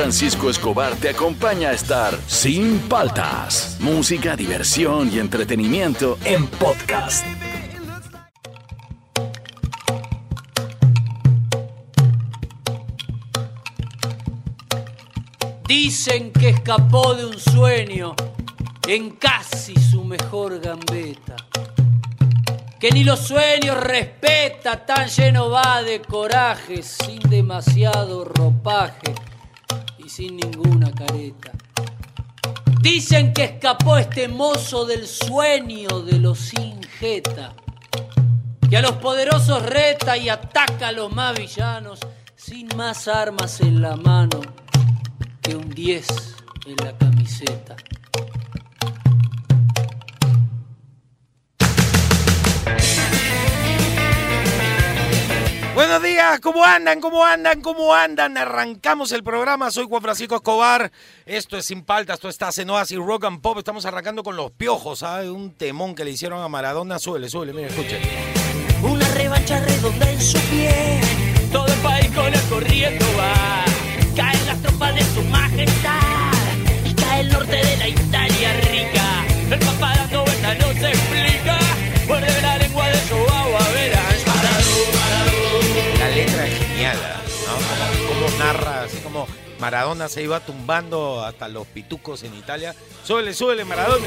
Francisco Escobar te acompaña a estar sin paltas. Música, diversión y entretenimiento en podcast. Dicen que escapó de un sueño en casi su mejor gambeta. Que ni los sueños respeta, tan lleno va de coraje, sin demasiado ropaje sin ninguna careta. Dicen que escapó este mozo del sueño de los injeta, que a los poderosos reta y ataca a los más villanos, sin más armas en la mano que un 10 en la camiseta. Buenos días, ¿cómo andan? ¿Cómo andan? ¿Cómo andan? Arrancamos el programa, soy Juan Francisco Escobar, esto es Sin Paltas, esto está Senoas y Rock and Pop, estamos arrancando con Los Piojos, ¿sabes? Un temón que le hicieron a Maradona, suele, suele, mire, escuche. Una revancha redonda en su pie, todo el país con el corriendo va. Caen las tropas de su majestad y cae el norte de la Italia rica. El papá dando vueltas no se narra, así como Maradona se iba tumbando hasta los pitucos en Italia. Súbele, súbele, Maradona.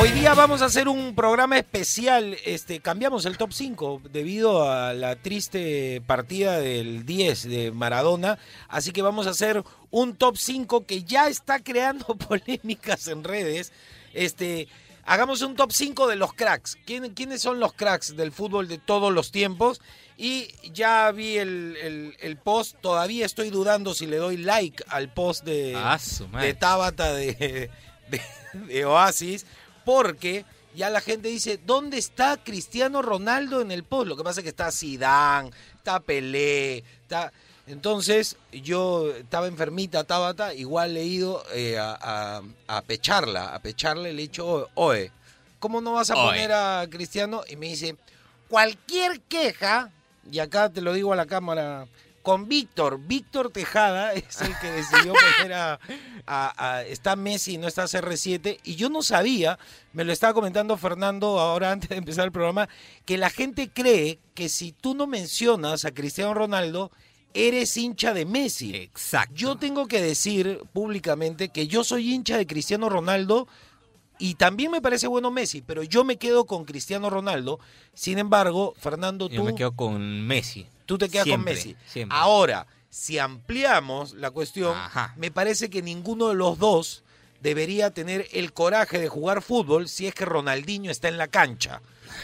Hoy día vamos a hacer un programa especial. Este, cambiamos el top 5 debido a la triste partida del 10 de Maradona. Así que vamos a hacer un top 5 que ya está creando polémicas en redes. Este, hagamos un top 5 de los cracks. ¿Quién- ¿Quiénes son los cracks del fútbol de todos los tiempos? Y ya vi el, el- el post. Todavía estoy dudando si le doy like al post de, Ah, de Tabata de, de- de Oasis. Porque ya la gente dice, ¿dónde está Cristiano Ronaldo en el post? Lo que pasa es que está Zidane, está Pelé, está... Entonces yo estaba enfermita Tabata, igual le he ido eh, a, a- a pecharla, a pecharle, le he dicho, oye, ¿cómo no vas a Oe. poner a Cristiano? Y me dice, cualquier queja, y acá te lo digo a la cámara, con Víctor, Víctor Tejada es el que decidió poner a, a- a- está Messi, no está CR7, y yo no sabía, me lo estaba comentando Fernando ahora antes de empezar el programa, que la gente cree que si tú no mencionas a Cristiano Ronaldo, eres hincha de Messi. Exacto. Yo tengo que decir públicamente que yo soy hincha de Cristiano Ronaldo y también me parece bueno Messi, pero yo me quedo con Cristiano Ronaldo. Sin embargo, Fernando, Yo tú, me quedo con Messi. tú te quedas Siempre, con Messi. siempre. Ahora, si ampliamos la cuestión, Ajá. me parece que ninguno de los dos debería tener el coraje de jugar fútbol si es que Ronaldinho está en la cancha.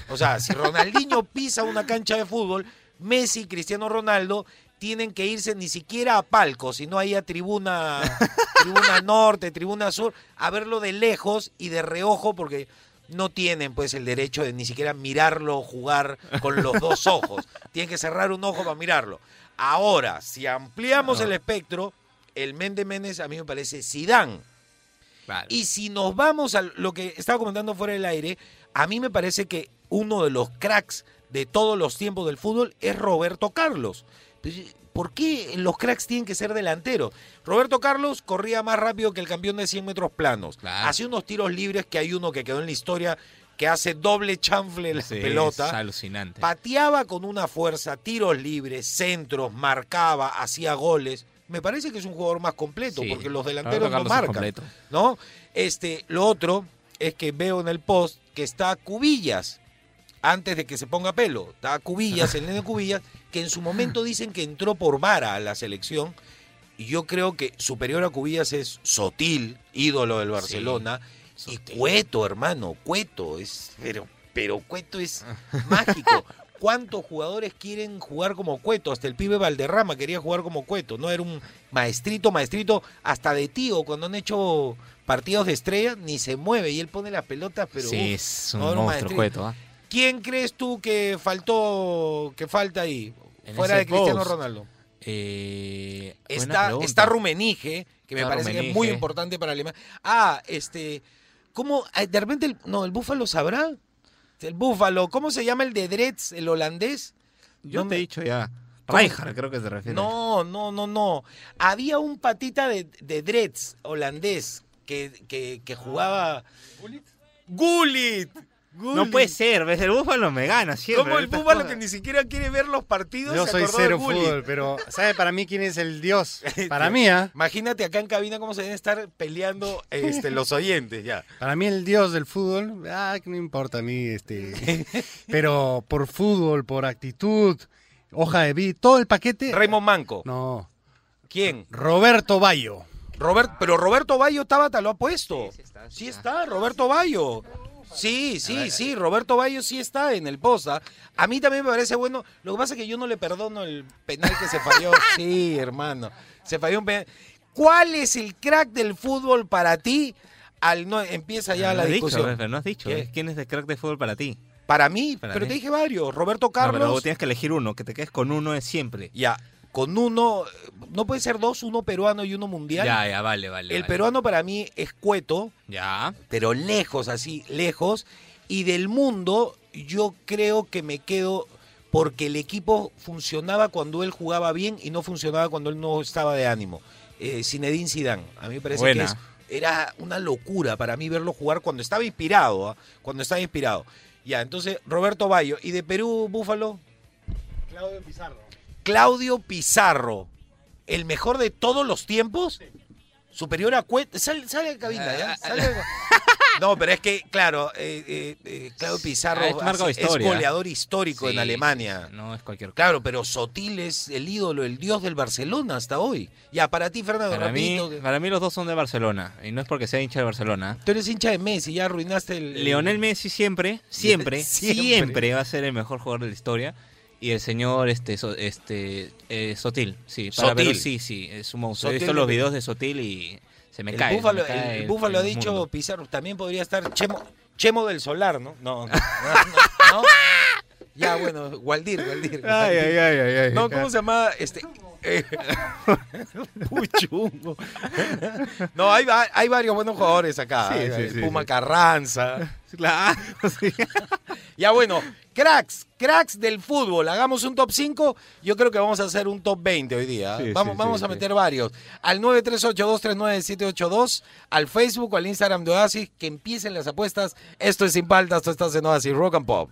O sea, si Ronaldinho pisa una cancha de fútbol, Messi y Cristiano Ronaldo tienen que irse ni siquiera a palco, sino ahí a tribuna, tribuna norte, tribuna sur, a verlo de lejos y de reojo, porque no tienen pues el derecho de ni siquiera mirarlo jugar con los dos ojos. Tienen que cerrar un ojo para mirarlo. Ahora, si ampliamos el espectro, el Mende Menes a mí me parece Sidán. Y si nos vamos a lo que estaba comentando fuera del aire, a mí me parece que uno de los cracks de todos los tiempos del fútbol es Roberto Carlos. Pues, ¿Por qué los cracks tienen que ser delanteros? Roberto Carlos corría más rápido que el campeón de 100 metros planos. Claro. Hacía unos tiros libres que hay uno que quedó en la historia que hace doble chanfle la Sí, pelota. Es alucinante. Pateaba con una fuerza, tiros libres, centros, marcaba, hacía goles. Me parece que es un jugador más completo, Sí, porque los delanteros no es marcan. ¿No? Este, lo otro es que veo en el post que está Cubillas, antes de que se ponga pelo. Está Cubillas, el nene Cubillas, que en su momento dicen que entró por vara a la selección. Y yo creo que superior a Cubillas es Sotil, ídolo del Barcelona. y Sotil. Cueto, hermano, Cueto. Es, pero, pero Cueto es mágico. ¿Cuántos jugadores quieren jugar como Cueto? Hasta el pibe Valderrama quería jugar como Cueto. No era un maestrito, maestrito, hasta de tío, cuando han hecho partidos de estrella, ni se mueve y él pone las pelotas, pero sí, uf, es un no, monstruo cueto. ¿ah? ¿Quién crees tú que faltó, que falta ahí? En Fuera de Cristiano post. Ronaldo. Eh, Está, está Rumenige, que me Está parece que es muy importante para Alemania. Ah, este, ¿cómo? Ay, De repente, el- no, el Búfalo sabrá. El Búfalo, ¿cómo se llama el de Dretz, el holandés? Yo No te me- he dicho ya. Rijkaard, creo que se refiere. No, no, no, no. Había un patita de, de holandés que, que, que jugaba. Gullit. No puede ser, ves, el Búfalo me gana siempre. Como el búfalo cosas. que ni siquiera quiere ver los partidos. Yo se soy cero fútbol, pero ¿sabe para mí quién es el dios? Para mí, ¿ah? Imagínate acá en cabina cómo se deben estar peleando este, los oyentes ya. Para mí el dios del fútbol, ah, que no importa a mí, este, pero por fútbol, por actitud, hoja de vida, todo el paquete. Raymond Manco. No, ¿Quién? Roberto Bayo. Robert, pero Roberto Bayo Tabata lo ha puesto. Sí, sí está, Sí sí está, Roberto Bayo. Sí, sí, sí, Roberto Bayo sí está en el posa. A mí también me parece bueno. Lo que pasa es que yo no le perdono el penal que se falló. Sí, hermano. Se falló un penal. ¿Cuál es el crack del fútbol para ti? Al no empieza ya No la dicho, discusión. pero no has dicho. ¿Qué? ¿ves? ¿Quién es el crack de fútbol para ti? Para mí, Para pero mí. te dije varios. Roberto No, Carlos. pero tienes que elegir uno, que te quedes con uno es siempre. Ya, con uno, no puede ser dos, uno peruano y uno mundial. Ya, ya, vale, vale. el vale. peruano para mí es Cueto, Ya. pero lejos, así, lejos. Y del mundo, yo creo que me quedo porque el equipo funcionaba cuando él jugaba bien y no funcionaba cuando él no estaba de ánimo. Eh, Zinedine Zidane, a mí me parece Buena. que es- era una locura para mí verlo jugar cuando estaba inspirado, ¿ah? cuando estaba inspirado. Ya, entonces Roberto Bayo. ¿Y de Perú, Búfalo? Claudio Pizarro. Claudio Pizarro, el mejor de todos los tiempos, superior a Cueto. Sale, sale de cabina, Ah, ¿ya? Sale de- No, pero es que, claro, eh, eh, eh, Claudio Pizarro Ah, es hace- goleador histórico en Alemania. no es cualquier cosa. Claro, pero Sotil es el ídolo, el dios del Barcelona hasta hoy. Ya, para ti, Fernando, Para mí, rapidito, para mí los dos son de Barcelona. Y no es porque sea hincha de Barcelona. Tú eres hincha de Messi, ya arruinaste el... el- Leonel Messi siempre, siempre, Siempre. siempre, va a ser el mejor jugador de la historia. Y el señor este, So- este eh, Sotil, sí, para Sotil. Sí, sí, es un monstruo. He visto los videos de Sotil y se me El cae. se Búfalo, me cae el, el Búfalo ha dicho mundo. Pizarro, también podría estar Chemo, Chemo del Solar, ¿no? No, no, no, no. Ya, bueno, Waldir, Waldir. Ay, ay, ay, ay, ay. No, ¿cómo se llama? Este. eh, Puchungo. No, hay, hay varios buenos jugadores acá. Sí, sí, sí, Puma. Carranza. Claro. Ya bueno, cracks, cracks del fútbol. Hagamos un top 5. Yo creo que vamos a hacer un top 20 hoy día. Sí, vamos vamos a meter varios. Al 938239782, al Facebook o al Instagram de Oasis. Que empiecen las apuestas. Esto es Sin Paltas, tú estás en Oasis Rock and Pop.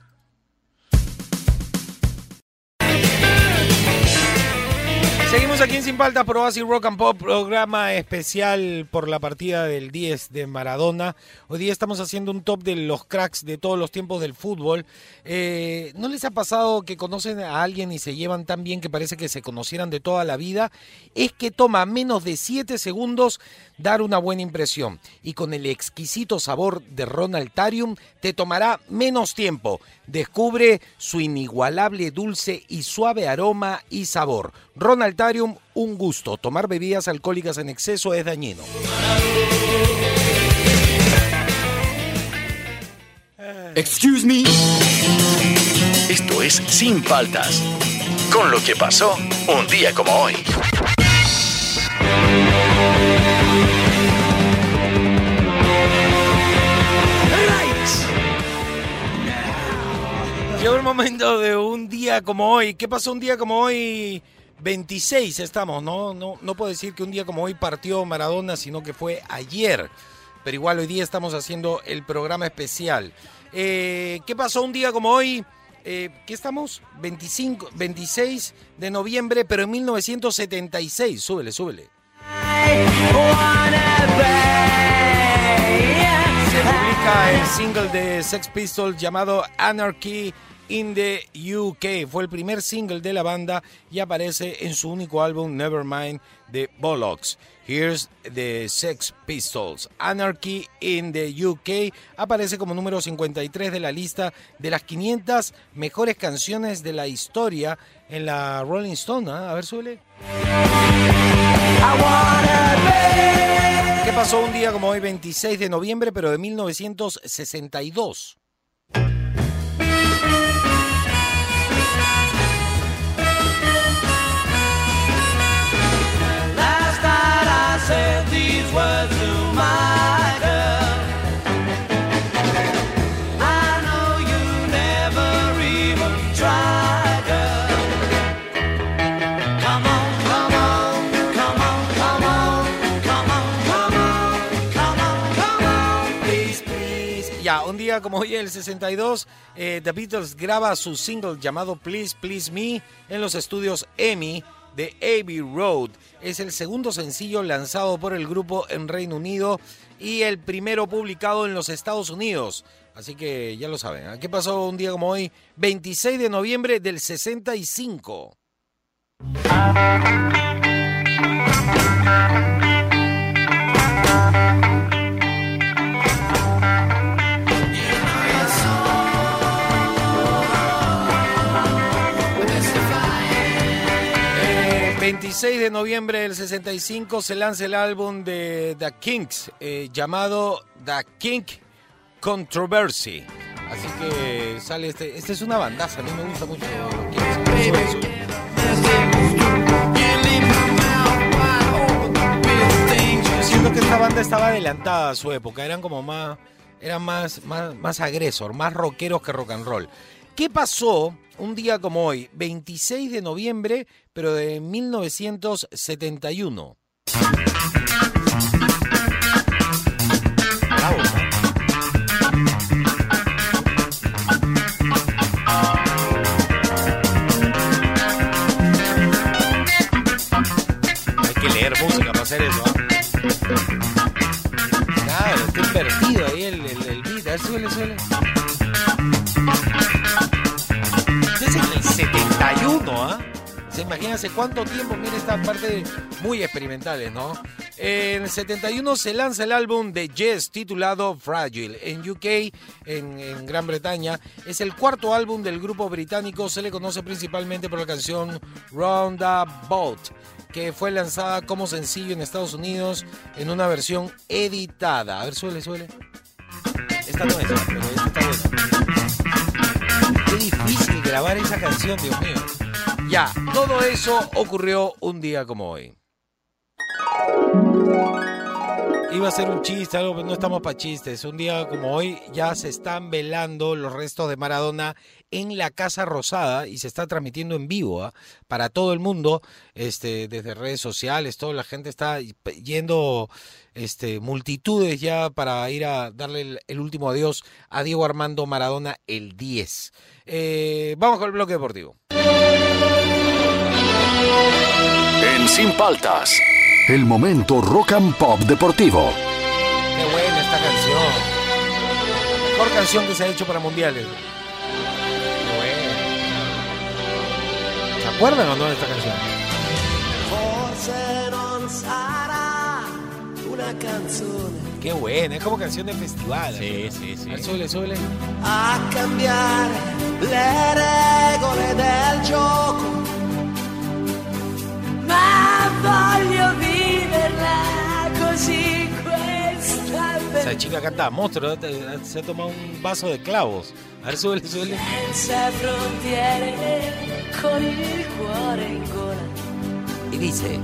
Seguimos aquí en Sin Paltas por Oasis Rock and Pop, programa especial por la partida del 10 de Maradona. Hoy día estamos haciendo un top de los cracks de todos los tiempos del fútbol. Eh, ¿No les ha pasado que conocen a alguien y se llevan tan bien que parece que se conocieran de toda la vida? Es que toma menos de 7 segundos dar una buena impresión. Y con el exquisito sabor de Ronaltarium te tomará menos tiempo. Descubre su inigualable dulce y suave aroma y sabor. Ronaltarium, un gusto. Tomar bebidas alcohólicas en exceso es dañino. Excuse me. Esto es Sin Paltas. Con lo que pasó un día como hoy. Llegó el momento de un día como hoy. ¿Qué pasó un día como hoy? 26 estamos, ¿no? No, no puedo decir que un día como hoy partió Maradona, sino que fue ayer. Pero igual hoy día estamos haciendo el programa especial. Eh, ¿Qué pasó un día como hoy? Eh, ¿Qué estamos? 25, 26 de noviembre, pero en 1976. Súbele, súbele. Se publica el single de Sex Pistols llamado Anarchy in the UK. Fue el primer single de la banda y aparece en su único álbum Nevermind de Bollocks. Here's the Sex Pistols. Anarchy in the UK aparece como número 53 de la lista de las 500 mejores canciones de la historia en la Rolling Stone. ¿ah? A ver, suele. ¿Qué pasó un día como hoy, 26 de noviembre, pero de 1962? Un día como hoy, el 62, eh, The Beatles graba su single llamado Please, Please Me en los estudios EMI de Abbey Road. Es el segundo sencillo lanzado por el grupo en Reino Unido y el primero publicado en los Estados Unidos. Así que ya lo saben. ¿ah? ¿Qué pasó un día como hoy? 26 de noviembre del 65. 26 de noviembre del 65 se lanza el álbum de The Kinks eh, llamado The Kink Controversy. Así que sale este. Esta es una bandaza, a mí me gusta mucho. siento que esta banda estaba adelantada a su época, eran como más, eran más, más, más agresor, más rockeros que rock and roll. ¿Qué pasó un día como hoy, 26 de noviembre, pero de 1971? Bravo, ¿no? Hay que leer música para hacer eso. ¿ah? Claro, está invertido ahí el, el, el beat. A ver, suele, suele. 71, ¿ah? Se imagina hace cuánto tiempo, mira esta parte muy experimentales, ¿no? En el 71 se lanza el álbum de Yes titulado Fragile. En UK, en, en Gran Bretaña, es el cuarto álbum del grupo británico. Se le conoce principalmente por la canción Roundabout, que fue lanzada como sencillo en Estados Unidos en una versión editada. A ver, suele, suele. Esta no es, pero esta está. Qué difícil grabar esa canción, Dios mío. Ya, todo eso ocurrió un día como hoy. Iba a ser un chiste, algo, pero no estamos para chistes. Un día como hoy ya se están velando los restos de Maradona en la Casa Rosada y se está transmitiendo en vivo ¿ah? para todo el mundo, este, desde redes sociales, toda la gente está yendo, este, multitudes ya para ir a darle el, último adiós a Diego Armando Maradona el 10. Eh, vamos con el bloque deportivo. En Sin Paltas, el momento rock and pop deportivo. Qué buena esta canción. Mejor canción que se ha hecho para mundiales. Qué buena. ¿Se acuerdan o no de esta canción? Una Qué buena, es como canción de festival. Sí, sí, sí. Súbele, súbele. a cambiare le regole del gioco. Ma voglio viverla così questa Esa chica canta monstruo, se ha tomado un vaso de clavos. A ver, súbele, súbele. senza frontiere con il cuore in gola. Y dice,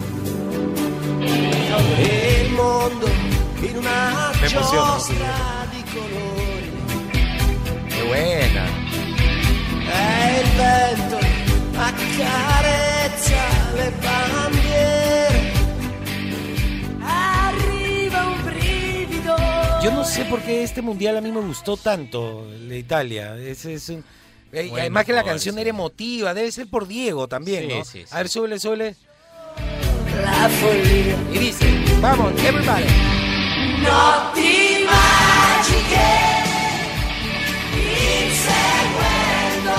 in una Me emociona, giostra di colori. qué buena. E il vento accarezza le bandiere. Arriva un brivido. Yo no sé por qué este mundial a mí me gustó tanto, el de Italia. Es, es un- eh, y Buenos además que la canción sí. era emotiva, debe ser por Diego también, Sí, ¿no? sí, sí. A ver, súbele, súbele. La follia. Y dice, vamos, everybody. Notti magiche. Inseguendo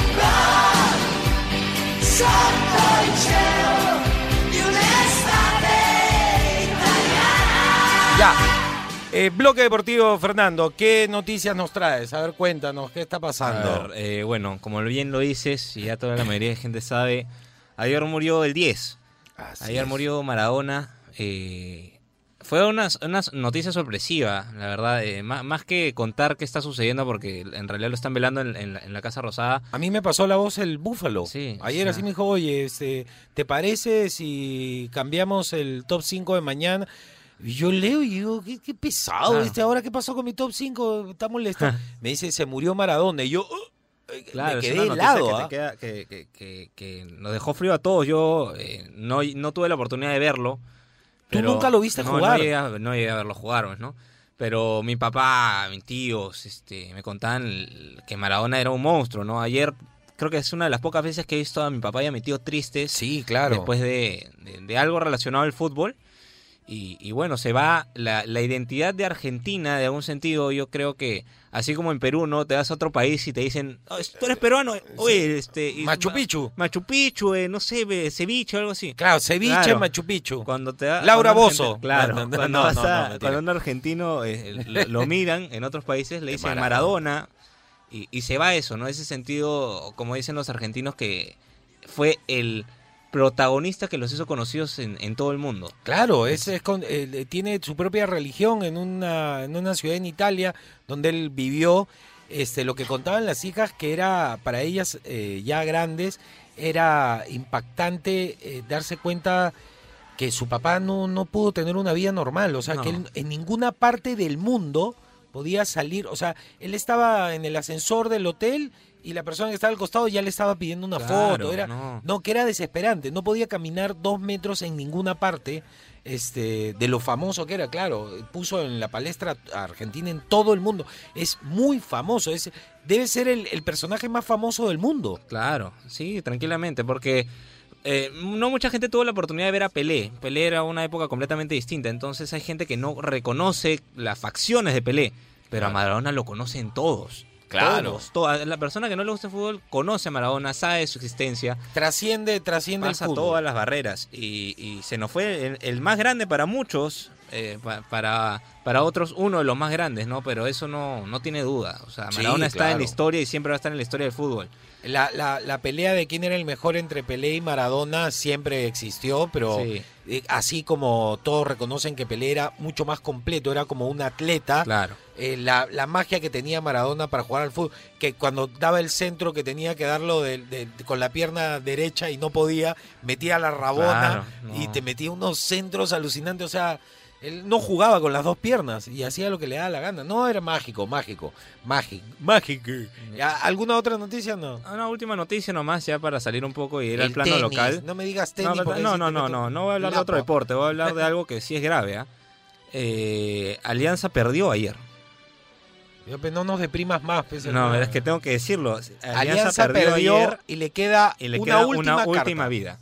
Ya. Eh, bloque deportivo, Fernando, ¿qué noticias nos traes? A ver, cuéntanos, ¿qué está pasando? ver, eh, bueno, como bien lo dices, y ya toda la mayoría de gente sabe, ayer murió el 10. Así Ayer es. murió Maradona. eh, fue una, una noticia sorpresiva, la verdad. eh, má- más, que contar qué está sucediendo, porque en realidad lo están velando en, en la, en la Casa Rosada. A mí me pasó la voz el Búfalo. Sí, Ayer así me dijo, oye, este, ¿te parece si cambiamos el top 5 de mañana? Y yo leo y digo, qué, qué pesado Claro. este, ahora qué pasó con mi top 5, está molesto. me dice, se murió Maradona. Y yo, "Uh", eh, Claro, me quedé helado. que, que- que- que nos dejó frío a todos. Yo eh, no, no tuve la oportunidad de verlo. ¿Tú nunca lo viste no, jugar? No llegué, a, no llegué a verlo jugar, pues, ¿no? Pero mi papá, mis tíos, este, me contaban que Maradona era un monstruo, ¿no? Ayer creo que es una de las pocas veces que he visto a mi papá y a mi tío tristes Sí, claro. después de, de- de algo relacionado al fútbol. Y, y bueno, se va la, la identidad de Argentina, de algún sentido, yo creo que, así como en Perú, ¿no? Te vas a otro país y te dicen, "Oh, tú eres peruano, oye, este... y- Machu Ma- Picchu. Machu Picchu, eh, no sé, ceviche o algo así. Claro, ceviche, Claro. Machu Picchu. Cuando te da- Laura argentino- Claro, No, no, cuando, no, vas a- cuando un argentino eh, lo, lo miran en otros países, le dicen Maradona. Maradona, y, y se va eso, ¿no? Ese sentido, como dicen los argentinos, que fue el protagonista que los hizo conocidos en, en todo el mundo. Claro, es, es con- eh, tiene su propia religión en una, en una ciudad en Italia donde él vivió. Este, lo que contaban las hijas que era para ellas eh, ya grandes era impactante eh, darse cuenta que su papá no, no pudo tener una vida normal, o sea, No. que él en ninguna parte del mundo podía salir, o sea, él estaba en el ascensor del hotel y la persona que estaba al costado ya le estaba pidiendo una Claro, foto, era no. no, que era desesperante, no podía caminar dos metros en ninguna parte, este, de lo famoso que era, claro, puso en la palestra a Argentina en todo el mundo, es muy famoso, es, debe ser el, el personaje más famoso del mundo. Claro, sí, tranquilamente, porque eh, no mucha gente tuvo la oportunidad de ver a Pelé. Pelé era una época completamente distinta, entonces hay gente que no reconoce las facciones de Pelé, pero a Maradona lo conocen todos. Claro. Todos, todas. La persona que no le gusta el fútbol conoce a Maradona, sabe su existencia, Trasciende, trasciende pasa el fútbol. todas las barreras y, y se nos fue el, el más grande para muchos, eh, pa- para, para otros uno de los más grandes, ¿no? Pero eso no, no tiene duda. O sea, Sí, Maradona está en la historia y siempre va a estar en la historia del fútbol. La, la, la pelea de quién era el mejor entre Pelé y Maradona siempre existió, pero Sí. eh, así como todos reconocen que Pelé era mucho más completo, era como un atleta, Claro. eh, la, la magia que tenía Maradona para jugar al fútbol, que cuando daba el centro que tenía que darlo de- de- con la pierna derecha y no podía, metía la rabona Claro, y te metía unos centros alucinantes, o sea, él no jugaba con las dos piernas y hacía lo que le daba la gana. No, era mágico, mágico, mágico, mágico. ¿Ya, ¿Alguna otra noticia? No. Una última noticia nomás ya para salir un poco y ir al El plano tenis, local. No me digas tenis. No, no, no, no, no, no voy a hablar de otro deporte, voy a hablar de algo que sí es grave. ¿ah? Eh, Alianza perdió ayer. Pues, no nos deprimas más. pues, No, es que tengo que decirlo. Alianza, Alianza perdió, perdió ayer y le queda y le una queda última, una carta. última vida.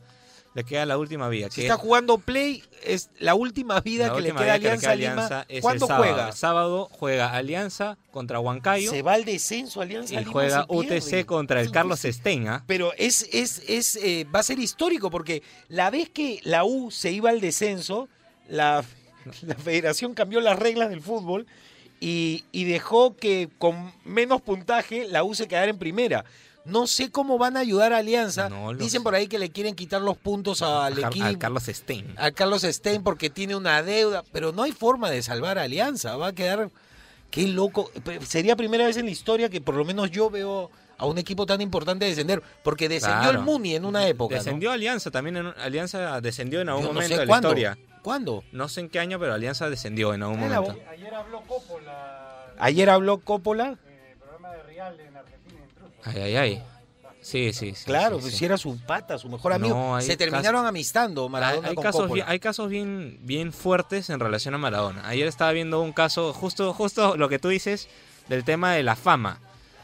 Le queda la última vida. Si que está jugando play, es la última vida la que le queda que le Alianza queda Lima. Alianza el ¿Cuándo sábado. juega? El sábado juega Alianza contra Huancayo Se va al descenso Alianza y Lima. juega. UTC contra el Carlos Stein. ¿ah? Pero es, es, es, eh, va a ser histórico porque la vez que la U se iba al descenso, la, la federación cambió las reglas del fútbol y, y dejó que con menos puntaje la U se quedara en primera. No sé cómo van a ayudar a Alianza. No Dicen sé. por ahí que le quieren quitar los puntos al Car- equipo. al Carlos Stein. al Carlos Stein porque tiene una deuda, pero no hay forma de salvar a Alianza. Va a quedar. Qué loco. Sería primera vez en la historia que por lo menos yo veo a un equipo tan importante descender. Porque descendió Claro. el Muni en una época. ¿no? Descendió Alianza también. En, un- Alianza descendió en algún Yo no momento sé de la cuándo. historia. ¿Cuándo? No sé en qué año, pero Alianza descendió en algún momento. Ayer habló Coppola Ayer habló Coppola. en el programa de Real en Argentina. Ay, ay, ay. Sí, sí, sí. Claro, sí, pues sí. si era su pata, su mejor amigo. No, Se terminaron amistando Maradona hay, con casos bien, hay casos bien, bien fuertes en relación a Maradona. Ayer estaba viendo un caso, justo, justo lo que tú dices, del tema de la fama.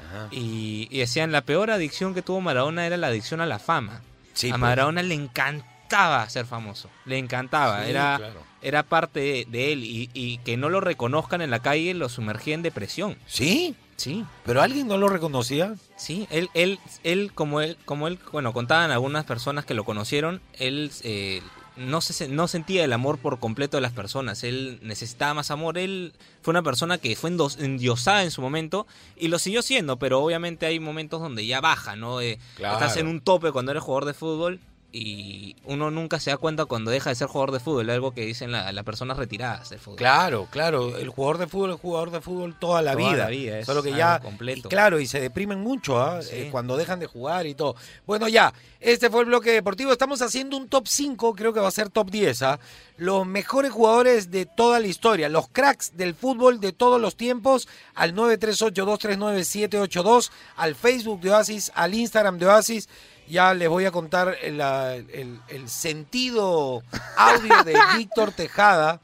Ajá. Y, y decían, la peor adicción que tuvo Maradona era la adicción a la fama. Sí, a pues. Maradona le encantaba ser famoso. Le encantaba. Era, claro. era parte de, de él. Y, y que no lo reconozcan en la calle lo sumergía en depresión. Sí, Sí. pero alguien no lo reconocía. Sí, él, él, él, como él, como él, bueno, contaban algunas personas que lo conocieron, él eh, no se, no sentía el amor por completo de las personas, él necesitaba más amor, él fue una persona que fue endiosada en su momento y lo siguió siendo, pero obviamente hay momentos donde ya baja, ¿no? Eh, Claro. Estás en un tope cuando eres jugador de fútbol y uno nunca se da cuenta cuando deja de ser jugador de fútbol, algo que dicen la- las personas retiradas del fútbol. Claro, claro, el jugador de fútbol es jugador de fútbol toda la Toda vida. la vida, es Solo que ya completo. y claro, y se deprimen mucho ¿ah? Sí. Eh, cuando dejan de jugar y todo. Bueno, ya, este fue el bloque deportivo. Estamos haciendo un top 5, creo que va a ser top 10, ¿ah? Los mejores jugadores de toda la historia, los cracks del fútbol de todos los tiempos, al 938-239-782, al Facebook de Oasis, al Instagram de Oasis. Ya les voy a contar el, el- el sentido audio de Víctor Tejada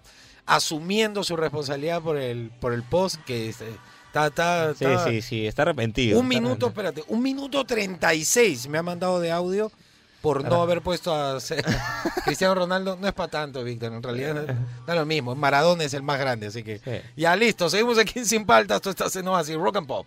asumiendo su responsabilidad por el, por el post que está, está, Sí, está- sí, sí, está arrepentido. Un minuto, arrepentido. espérate, un minuto 36 me ha mandado de audio por no haber puesto a Cristiano Ronaldo. No es para tanto, Víctor, en realidad da lo mismo. Maradona es el más grande, así que Sí. ya listo. Seguimos aquí en Sin Paltas. Tú estás en Oasis Rock and Pop.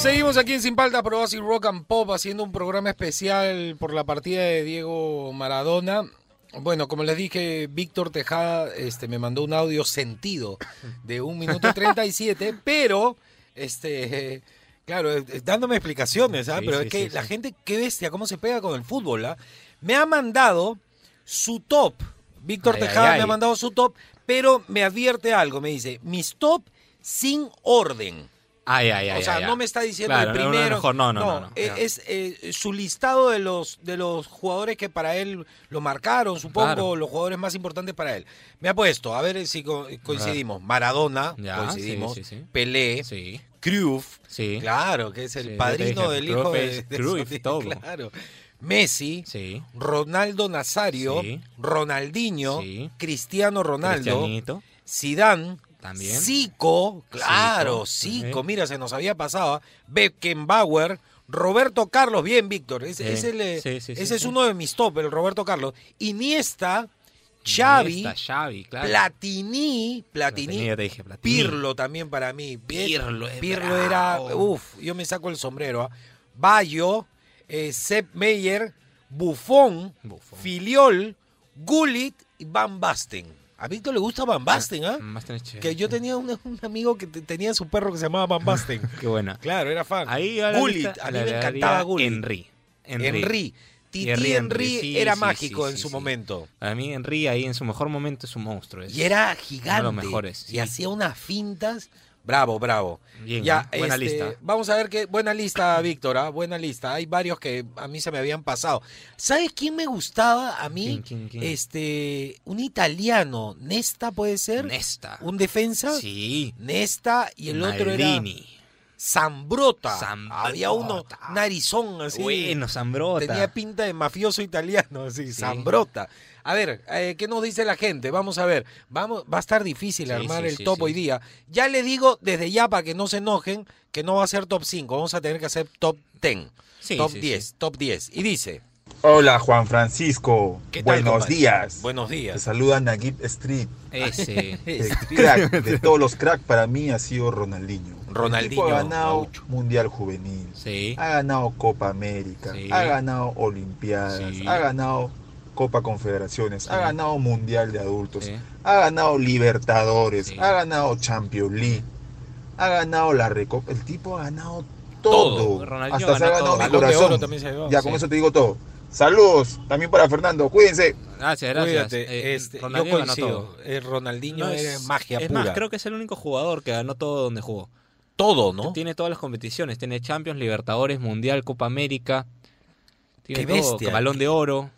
Seguimos aquí en Sin Paltas por Oasis Rock and Pop haciendo un programa especial por la partida de Diego Maradona. Bueno, como les dije, Víctor Tejada este, me mandó un audio sentido de un minuto 37, pero, este, claro, dándome explicaciones, ¿ah? Sí, pero sí, es que sí, la gente, qué bestia, cómo se pega con el fútbol, ¿ah? Me ha mandado su top. Víctor Ay, ay, Tejada me ha mandado su top, pero me advierte algo, me dice, mis top sin orden. Ay, ay, ay. O sea, no me está diciendo Claro, el no, primero. mejor, no, no, no, no, no. Es eh, su listado de los de los jugadores que para él lo marcaron, supongo, Claro. los jugadores más importantes para él. Me ha puesto, a ver si co- coincidimos. Maradona, Ya, coincidimos. sí, sí, sí. Pelé, Sí, Cruyff, sí. claro, que es el padrino del hijo de, de Cruyff, Sotil, todo. Claro. Messi, Sí. Ronaldo Nazario. Ronaldinho. Cristiano Ronaldo. Zidane, También. Zico, claro, Zico, mira, se nos había pasado, Beckenbauer, Roberto Carlos, bien, Víctor, ese, es, el, eh, ese uno de mis top, el Roberto Carlos, Iniesta, Xavi, Xavi, claro. Platini, Platini, Platini, dije, Platini. Pirlo también para mí, Pirlo Pirlo era, uff, yo me saco el sombrero, ¿ah? Bayo, eh, Sepp Meyer, Buffon, Buffon. Filiol, Gullit y Van Basten. A Víctor le gusta Van Basten, ¿ah? Chévere. Que yo tenía un, un amigo que te- tenía su perro que se llamaba Van Basten. Qué buena. claro, era fan. Ahí a la Gullit, lista a mí me encantaba Gullit. Henry. Henry. Titi Henry, Henry, sí, era sí, mágico sí, en su momento. Para mí Henry ahí en su mejor momento es un monstruo. es- Y era gigante. Uno de los mejores, Y hacía unas fintas. Bravo, bravo. Bien, ya, ¿eh? Buena este, lista. Vamos a ver qué. Buena lista, Víctor. ¿ah? Buena lista. Hay varios que a mí se me habían pasado. ¿Sabes quién me gustaba a mí? ¿Quién, quién, quién? Este. Un italiano. Nesta puede ser. Nesta. Un defensa. Sí. Nesta y el otro era. Zambrota. Zambrota. Había uno, narizón así. Bueno, Zambrota. Tenía pinta de mafioso italiano, así, Sí. Zambrota. A ver, eh, ¿qué nos dice la gente? Vamos a ver. Vamos, va a estar difícil Sí, armar sí, el sí, top sí. hoy día. Ya le digo desde ya para que no se enojen que no va a ser top 5. Vamos a tener que hacer top 10. Sí, top sí, 10, sí. top 10. Y dice, Hola Juan Francisco, ¿qué tal? buenos compadre? días. Buenos Te días. saluda Nagib Street. Ese. El crack de todos los cracks para mí ha sido Ronaldinho. Ronaldinho, El tipo ha ganado gaucho. Mundial Juvenil, Sí. ha ganado Copa América, Sí. ha ganado Olimpiadas, Sí. ha ganado Copa Confederaciones, ha ganado Mundial de Adultos, Sí. ha ganado Libertadores, Sí. ha ganado Champions League, ha ganado la Recopa. El tipo ha ganado Todo. todo. Ronaldinho Hasta se ha ganado todo. mi corazón. también se ha llevado, Ya sí. con eso te digo todo. Saludos también para Fernando, cuídense. Gracias, gracias. Cuídate. Eh, este, yo Ronaldinho ganó todo. El Ronaldinho No, era es- magia es pura. más, creo que es el único jugador que ganó todo donde jugó. Todo, ¿no? Tiene todas las competiciones. Tiene Champions, Libertadores, Mundial, Copa América. Tiene Qué todo. bestia. Balón de oro.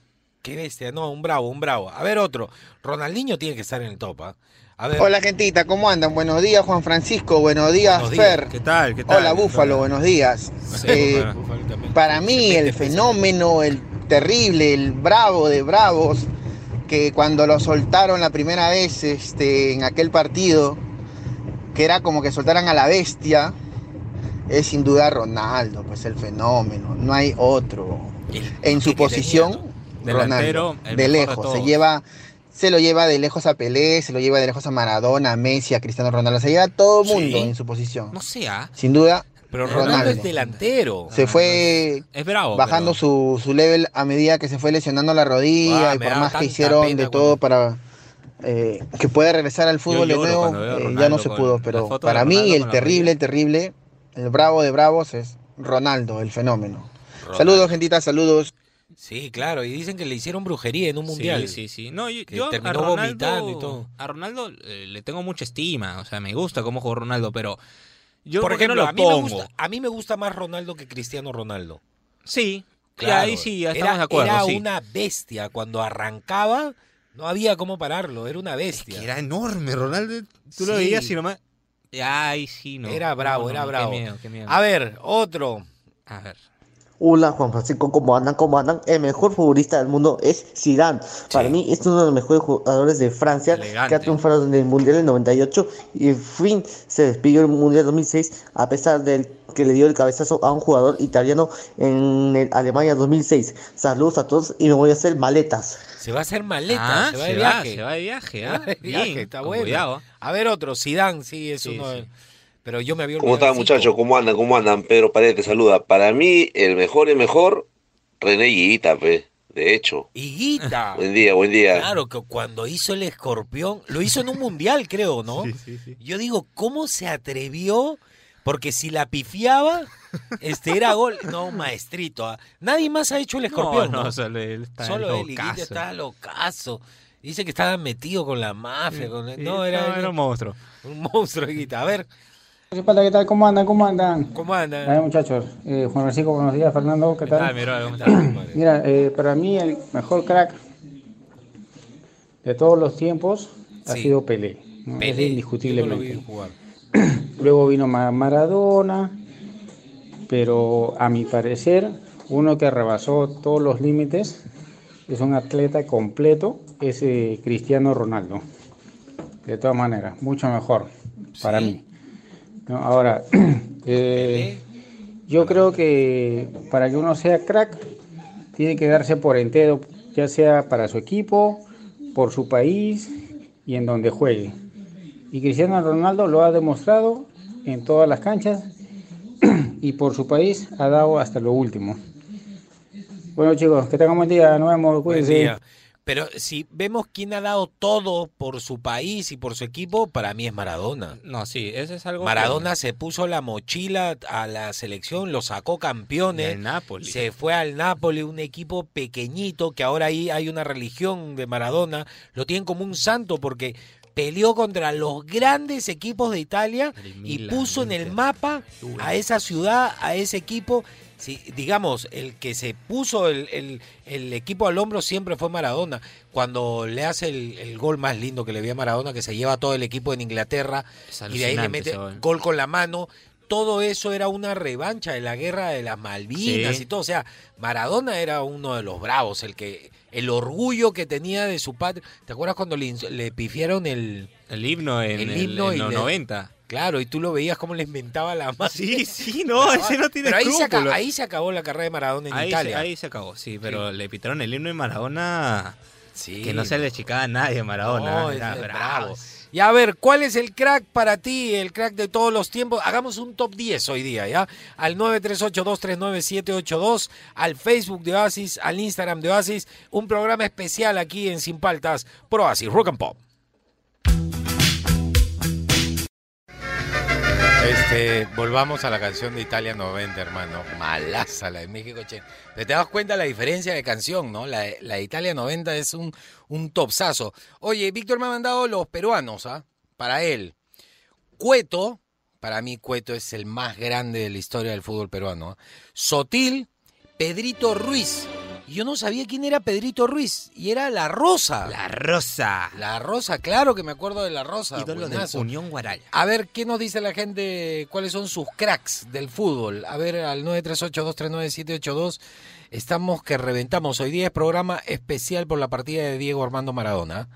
Qué bestia, no, un bravo, un bravo. A ver otro. Ronaldinho tiene que estar en el top, ¿ah? A ver. Hola gentita, ¿cómo andan? Buenos días Juan Francisco, buenos días Buenos días. Fer. ¿Qué tal? ¿Qué tal? Hola Búfalo, buenos días. Sí, Eh, para mí el fenómeno, el terrible, el bravo de bravos, que cuando lo soltaron la primera vez este, en aquel partido, que era como que soltaran a la bestia, es sin duda Ronaldo, pues el fenómeno, no hay otro. En su posición, tenía, ¿no? Delantero, Ronaldo, de lejos, se lleva, se lo lleva de lejos a Pelé, se lo lleva de lejos a Maradona, a Messi, a Cristiano Ronaldo, se lleva a todo el mundo Sí. en su posición. No sea. Sin duda, Pero Ronaldo. Ronaldo es delantero. se fue Es bravo. bajando pero- su, su level a medida que se fue lesionando la rodilla Ah, y por más que hicieron de todo para eh, que pueda regresar al fútbol de nuevo, a eh, ya no se pudo, pero para mí el terrible, el terrible, el bravo de bravos es Ronaldo, el fenómeno. Ronaldo. Saludos, gentita, saludos. Sí, claro, y dicen que le hicieron brujería en un mundial. Sí, sí, sí. No, yo, Que yo a terminó Ronaldo, vomitando y todo. A Ronaldo eh, le tengo mucha estima. O sea, me gusta cómo jugó Ronaldo, pero. Yo Por ¿por qué ejemplo, no lo a, mí me pongo? gusta, a mí me gusta más Ronaldo que Cristiano Ronaldo. Sí, y Claro, ahí sí, ya estamos era, de acuerdo. Era sí. una bestia. Cuando arrancaba, no había cómo pararlo. Era una bestia. Que era enorme, Ronaldo. Tú lo Sí. veías y nomás. Ay, sí, no. Era bravo, No, no, era bravo. Qué miedo, qué miedo. A ver, otro. A ver. Hola Juan Francisco, ¿cómo andan? ¿Cómo andan? El mejor futbolista del mundo es Zidane. Para mí es uno de los mejores jugadores de Francia Elegante. que ha triunfado en el Mundial del 98 y en fin se despidió del Mundial 2006 a pesar del que le dio el cabezazo a un jugador italiano en el Alemania 2006. Saludos a todos y me voy a hacer maletas. Se va a hacer maleta, Ah, se va de viaje. se va de viaje, Se ¿ah? va de viaje, Bien, está con bueno. Cuidado. A ver otro, Zidane, sí, es Sí, uno de-. Pero yo me había ¿Cómo olvidado están muchachos? ¿Cómo andan? ¿Cómo andan? Pedro Paredes te saluda. Para mí, el mejor y mejor, René Guita, pe. De hecho. Higuita. Buen día, buen día. Claro, que cuando hizo el escorpión, lo hizo en un mundial, creo, ¿no? Sí, sí, sí. Yo digo, ¿cómo se atrevió? Porque si la pifiaba, este era gol. No, maestrito. ¿ah? Nadie más ha hecho el escorpión. No, No, no, solo él está Solo él. Higuita estaba locazo. Dice que estaba metido con la mafia. con- no, era, era un monstruo. un monstruo, Higuita. A ver, ¿Qué tal? ¿Cómo andan? ¿Cómo andan? ¿cómo A anda? ver, muchachos. Eh, Juan Francisco, buenos días. Fernando, ¿qué ¿Qué tal. Mira, eh, para mí el mejor crack de todos los tiempos ha Sí. sido Pelé. ¿no? Pelé, Es no indiscutiblemente. jugar. Luego vino Ma- Maradona, pero a mi parecer, uno que rebasó todos los límites, es un atleta completo, es eh, Cristiano Ronaldo. De todas maneras, mucho mejor para mí. ¿No? Ahora, eh, yo creo que para que uno sea crack, tiene que darse por entero, ya sea para su equipo, por su país y en donde juegue. Y Cristiano Ronaldo lo ha demostrado en todas las canchas y por su país ha dado hasta lo último. Bueno chicos, que tengan buen día, nos vemos, Buen cuídense. Pero si vemos quién ha dado todo por su país y por su equipo, para mí es Maradona. No, sí, eso es algo. que- Maradona se puso la mochila a la selección, lo sacó campeones. Napoli. Se fue al Napoli, un equipo pequeñito, que ahora ahí hay una religión de Maradona. Lo tienen como un santo porque peleó contra los grandes equipos de Italia y puso en el mapa a esa ciudad, a ese equipo. Sí, digamos, el que se puso el, el- el equipo al hombro siempre fue Maradona. Cuando le hace el, el gol más lindo que le vi a Maradona, que se lleva todo el equipo en Inglaterra y de ahí le mete gol. gol con la mano. Todo eso era una revancha de la guerra de las Malvinas Sí. y todo. O sea, Maradona era uno de los bravos, el que el orgullo que tenía de su patria. ¿Te acuerdas cuando le, le pifiaron el El himno en, El el, himno en y los le- 90. claro y tú lo veías cómo le inventaba la mano? Sí, sí, no, ese no tiene Pero ahí se, aca- escrúpulos. ahí se acabó la carrera de Maradona en Ahí se, Italia. ahí se acabó, sí, pero le pitaron el himno de Maradona. Sí. Que no se le chicaba a nadie a Maradona. No, era bravo. Y a ver, ¿cuál es el crack para ti, el crack de todos los tiempos? Hagamos un top 10 hoy día, ¿ya? Al 938239782, al Facebook de Oasis, al Instagram de Oasis, un programa especial aquí en Sin Paltas por Oasis Rock and Pop. Este, volvamos a la canción de Italia 90, hermano. Malaza la de México 80. Pero te das cuenta la diferencia de canción, ¿no? La, la de Italia 90 es un, un topsazo. Oye, Víctor me ha mandado los peruanos, ¿ah? Para él. Cueto, para mí Cueto es el más grande de la historia del fútbol peruano. ¿ah? Sotil, Pedrito Ruiz. Yo no sabía quién era Pedrito Ruiz. Y era La Rosa. La Rosa. La Rosa, claro que me acuerdo de La Rosa. Ídolo de. Unión Guaraya. A ver, ¿qué nos dice la gente? ¿Cuáles son sus cracks del fútbol? A ver, al 938-239-782. Estamos que reventamos. Hoy día es programa especial por la partida de Diego Armando Maradona.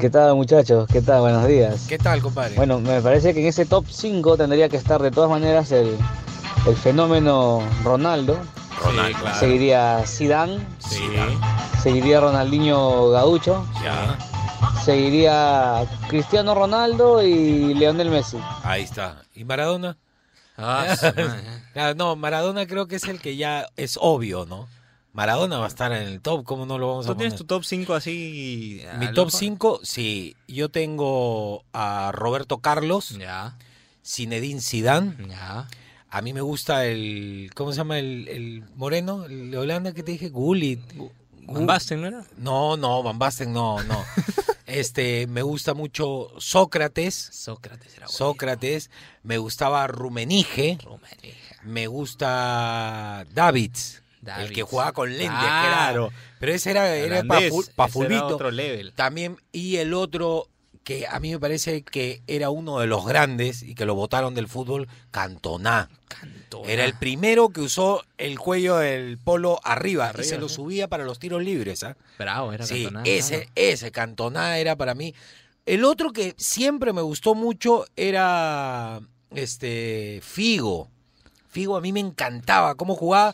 ¿Qué tal muchachos? ¿Qué tal? Buenos días. ¿Qué tal, compadre? Bueno, me parece que en ese top 5 tendría que estar de todas maneras el, el fenómeno Ronaldo. Ronaldo. claro. Seguiría Zidane, Sí. seguiría Ronaldinho Gaucho, Ya, seguiría Cristiano Ronaldo y Leonel Messi. ahí está. ¿Y Maradona? Ah. Ah, No, Maradona creo que es el que ya es obvio, ¿no? Maradona va a estar en el top, ¿cómo no lo vamos a ¿Tú poner? tienes tu top 5 así? Mi top loco? 5, sí. Yo tengo a Roberto Carlos, Ya, Zinedine Zidane. ya. A mí me gusta el. ¿Cómo se llama el, el moreno? El de Holanda que te dije, Gullit. Van Basten, ¿no era? No, no, Van Basten, no, no. este, me gusta mucho Sócrates. Sócrates era bueno. Sócrates. Me gustaba Rumenige. Rumanija. Me gusta Davids. El Davids. que jugaba con lentes. Claro. pero ese era, era Holandés, pa' fu- ese pa' era fulbito. otro level. También, y el otro que a mí me parece que era uno de los grandes y que lo votaron del fútbol, Cantona. Era el primero que usó el cuello del polo arriba, y Arriba, se lo subía para los tiros libres. ¿ah? Bravo, era Sí, Cantona, ese, bravo. ese Cantona era para mí. El otro que siempre me gustó mucho era este Figo. Figo a mí me encantaba cómo jugaba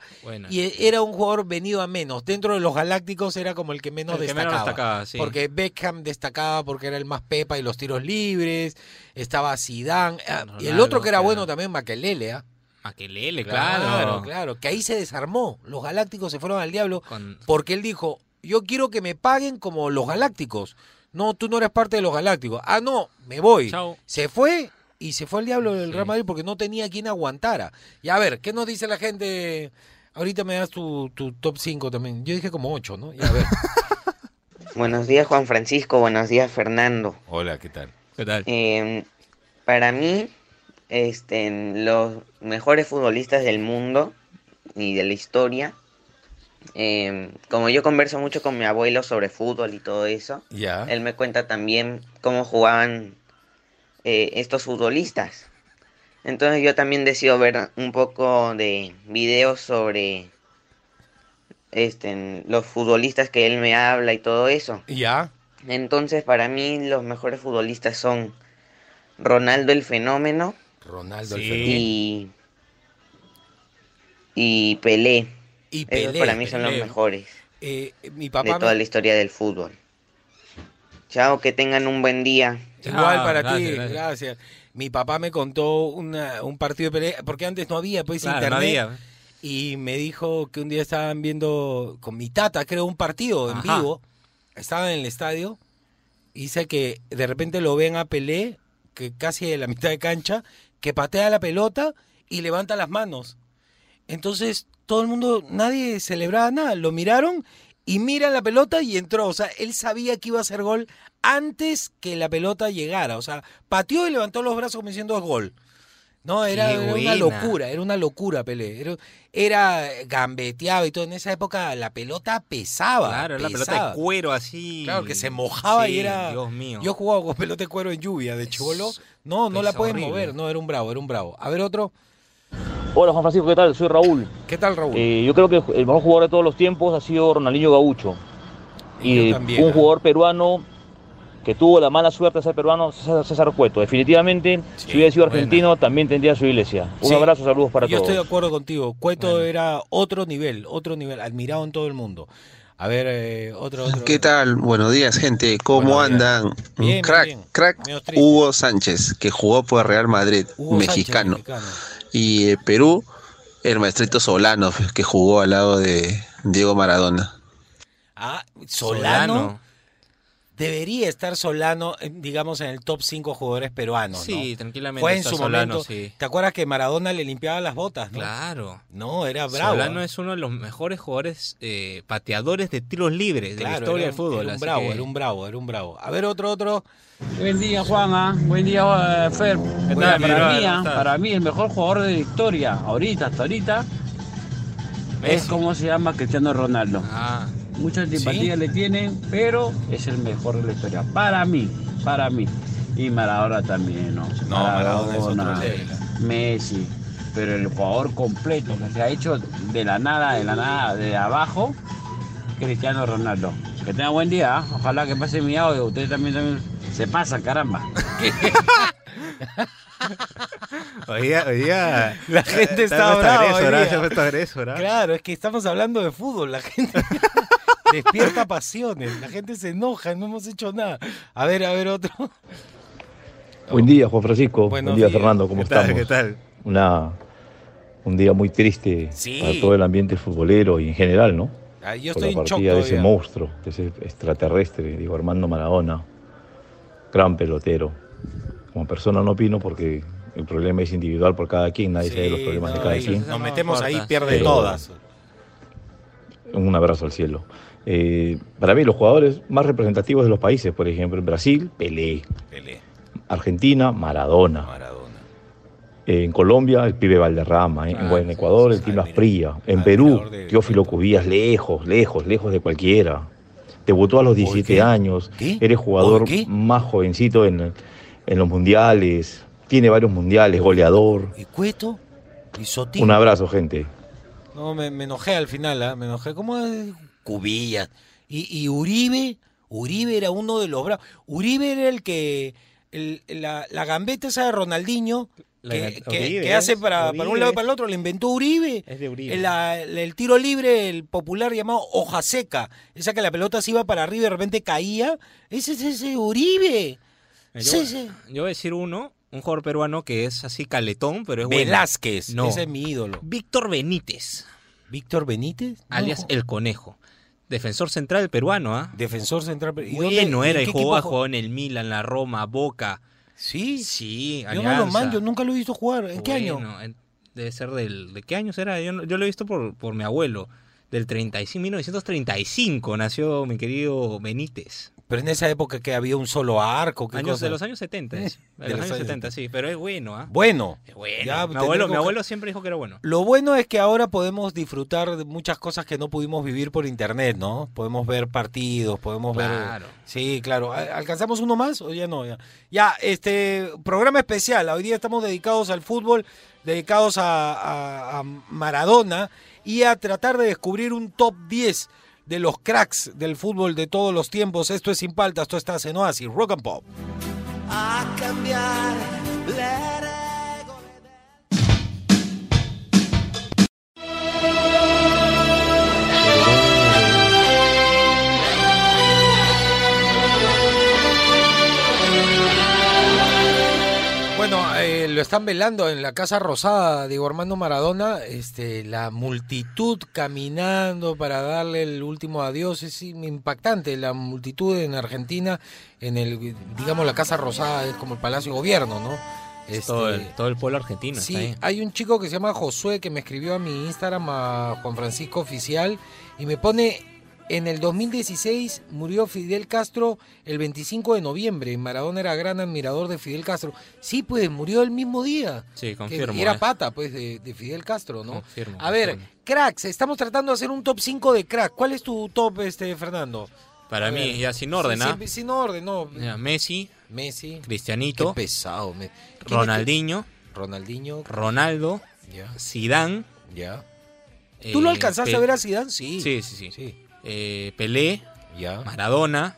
y e- era un jugador venido a menos. Dentro de los Galácticos era como el que menos El que menos destacaba. destacaba, sí. Porque Beckham destacaba porque era el más pepa y los tiros libres. Estaba Zidane. ah, y el otro que era claro. bueno también, Maquelele. ¿ah? Maquelele, Claro, claro. claro, que ahí se desarmó. Los Galácticos se fueron al diablo porque él dijo, yo quiero que me paguen como los Galácticos. No, tú no eres parte de los Galácticos. Ah, no, me voy. Chao. Se fue y se fue al diablo del Real Madrid porque no tenía quien aguantara. Y a ver, ¿qué nos dice la gente? Ahorita me das tu, tu top 5 también. Yo dije como 8, ¿no? Y a ver. Buenos días Juan Francisco, buenos días Fernando. Hola, ¿qué tal? ¿Qué tal? Eh, para mí, este, los mejores futbolistas del mundo y de la historia, eh, como yo converso mucho con mi abuelo sobre fútbol y todo eso, Ya. él me cuenta también cómo jugaban eh, estos futbolistas. Entonces yo también decido ver un poco de videos sobre este, los futbolistas que él me habla y todo eso. Ya. Entonces para mí los mejores futbolistas son Ronaldo el Fenómeno Ronaldo el y, y Pelé. Y Esos Pelé, para mí son los mejores Eh, mi de toda me- la historia del fútbol. Chao, que tengan un buen día. Igual para gracias, ti, gracias. gracias. Mi papá me contó una- un partido de pelea, porque antes no había pues Claro, no internet. había. Y me dijo que un día estaban viendo con mi tata, creo, un partido en Ajá. vivo. Estaban en el estadio. Y dice que de repente lo ven a Pelé, que casi de la mitad de cancha, que patea la pelota y levanta las manos. Entonces todo el mundo, nadie celebraba nada. Lo miraron y miran la pelota y entró. O sea, él sabía que iba a hacer gol antes que la pelota llegara. O sea, pateó y levantó los brazos como diciendo es gol. No, era, una locura, era una locura Pelé. Era, era gambeteado y todo. En esa época la pelota pesaba. Claro, era la pelota de cuero así. Claro, que se mojaba Sí, y era. Dios mío. Yo jugaba con pelota de cuero en lluvia de chivolo. No, no la puedes mover. No, era un bravo, era un bravo. A ver otro. Hola Juan Francisco, ¿qué tal? Soy Raúl. ¿Qué tal Raúl? Eh, yo creo que el mejor jugador de todos los tiempos ha sido Ronaldinho Gaucho. Y yo también, un jugador peruano que tuvo la mala suerte de ser peruano, César, César Cueto. Definitivamente, si hubiera sido argentino, también tendría su iglesia. Un Sí. abrazo, saludos para Yo todos. estoy de acuerdo contigo. Cueto era otro nivel, otro nivel, admirado en todo el mundo. A ver, eh, otro, otro. ¿Qué tal? Buenos días, gente. ¿Cómo Buenos andan? Bien, crack, bien. crack. Hugo Sánchez, que jugó por Real Madrid, Hugo Sánchez, mexicano. mexicano. Y eh, Perú, el maestrito Solano, que jugó al lado de Diego Maradona. Ah, Solano. Solano. Debería estar Solano, eh, digamos, en el top 5 jugadores peruanos. ¿no? Sí, tranquilamente Fue en está su Solano, momento. sí. ¿Te acuerdas que Maradona le limpiaba las botas? ¿no? Claro. No, era bravo. Solano ¿eh? es uno de los mejores jugadores eh, pateadores de tiros libres de la historia del fútbol. Era un bravo, que- era un bravo, era un bravo. A ver, otro, otro. Buen día, Juan. Buen día, Fer. ¿Qué Bueno, tal, mi para, mí, para mí, el mejor jugador de la historia, ahorita, hasta ahorita, es como se llama Cristiano Ronaldo. Ah. Mucha simpatía le tienen, pero es el mejor de la historia. Para mí, para mí. Y Maradona también, ¿no? No, Maradona es otro Maradona, level. Messi. Pero el jugador completo que se ha hecho de la nada, de la nada, de abajo, Cristiano Ronaldo. Que tenga buen día, ¿ah? ojalá que pase mi audio. Ustedes también, también se pasan, caramba. Hoy día, hoy día La gente está está puesto brava ¿ah? ¿ah? Claro, es que estamos hablando de fútbol. La gente despierta pasiones. La gente se enoja. No hemos hecho nada. A ver, a ver, otro. Buen día, Juan Francisco. Buenos Buen día, días. Fernando. ¿Cómo ¿Qué tal, estamos? qué tal? Una, un día muy triste Sí. para todo el ambiente futbolero y en general, ¿no? Ah, yo Por estoy la en shock partida de ese monstruo, de ese extraterrestre, digo, Armando Maradona. Gran pelotero. Como persona no opino porque el problema es individual por cada quien, nadie sabe los problemas de no, cada ahí quien. nos metemos ahí, pierde Pero todas. Un abrazo al cielo. Eh, para mí, los jugadores más representativos de los países, por ejemplo, en Brasil, Pelé. Pelé. Argentina, Maradona. Eh, en Colombia, el pibe Valderrama. ¿eh? en, en Ecuador, el Tino Asprilla. En Perú, Teófilo Cubías, lejos, lejos, lejos de cualquiera. Debutó a los 17 qué? años. ¿Qué? Eres jugador más jovencito en, en los mundiales. Tiene varios mundiales, goleador. ¿Y Cueto? ¿Y Sotín? Un abrazo, gente. No, me, me enojé al final, ¿ah? me enojé. ¿Cómo es? Cubillas. Y, y Uribe, Uribe era uno de los bravos. Uribe era el que, el- la, la gambeta esa de Ronaldinho, La- que, que- Uribe, que hace para, para un lado y para el otro, le inventó Uribe. Es de Uribe. El, la- el tiro libre, el popular llamado hoja seca. Esa que la pelota se iba para arriba y de repente caía. Ese es ese Uribe. Yo, Sí, sí. yo voy a decir uno, un jugador peruano que es así caletón, pero es bueno. Velázquez, No. ese es mi ídolo. Víctor Benítez, ¿Víctor Benítez? No. alias El Conejo. Defensor central peruano, ¿ah? Defensor central. ¿y dónde- Bueno era y jugó, jugó en el Milan, la Roma, Boca. Sí. Sí, Yo no lo Alianza. manjo, nunca lo he visto jugar. ¿En qué año? Debe ser del... ¿De qué año será? Yo, yo lo he visto por, por mi abuelo. Del 35, 1935 nació mi querido Benítez. Pero en esa época que había un solo arco. ¿qué Años, cosa? de los años 70. es. De, los, años 70, sí. Pero es bueno, ¿ah? Bueno. Es bueno. Ya, mi, abuelo, mi abuelo siempre dijo que era bueno. Lo bueno es que ahora podemos disfrutar de muchas cosas que no pudimos vivir por internet, ¿no? Podemos ver partidos, podemos Claro. ver... Sí, claro. ¿Al- ¿Alcanzamos uno más o ya no? Ya, ya este programa especial. Hoy día estamos dedicados al fútbol, dedicados a, a- a Maradona y a tratar de descubrir un top 10 de los cracks del fútbol de todos los tiempos. Esto es Sin Paltas, esto está en Oasis, Rock and Pop. a. lo están velando en la Casa Rosada, Diego Armando Maradona, este, la multitud caminando para darle el último adiós, es impactante, la multitud en Argentina, en el, digamos, la Casa Rosada es como el Palacio de Gobierno, ¿no? Todo, Este, el, todo el pueblo argentino está Sí, ahí. hay un chico que se llama Josué que me escribió a mi Instagram, a Juan Francisco Oficial, y me pone, en el 2016 murió Fidel Castro el 25 de noviembre, Maradona era gran admirador de Fidel Castro. Sí, pues murió el mismo día. Sí, que confirmo. era eh. pata, pues, de, de Fidel Castro, ¿no? Confirmo, A ver, confirmo. cracks, estamos tratando de hacer un top 5 de crack. ¿Cuál es tu top, este Fernando? Para A mí, ver. ya sin orden, Sí, ¿ah? sí, sin orden, no. Ya, Messi, Messi. Cristianito, Qué pesado. me- ¿Quién es que- Ronaldinho, Ronaldinho. Ronaldo, Ya. Zidane. Ya. ¿Tú lo eh, alcanzaste Pe- a ver a Zidane? Sí. Sí, sí, sí. Sí. Eh, Pelé, Ya. Maradona,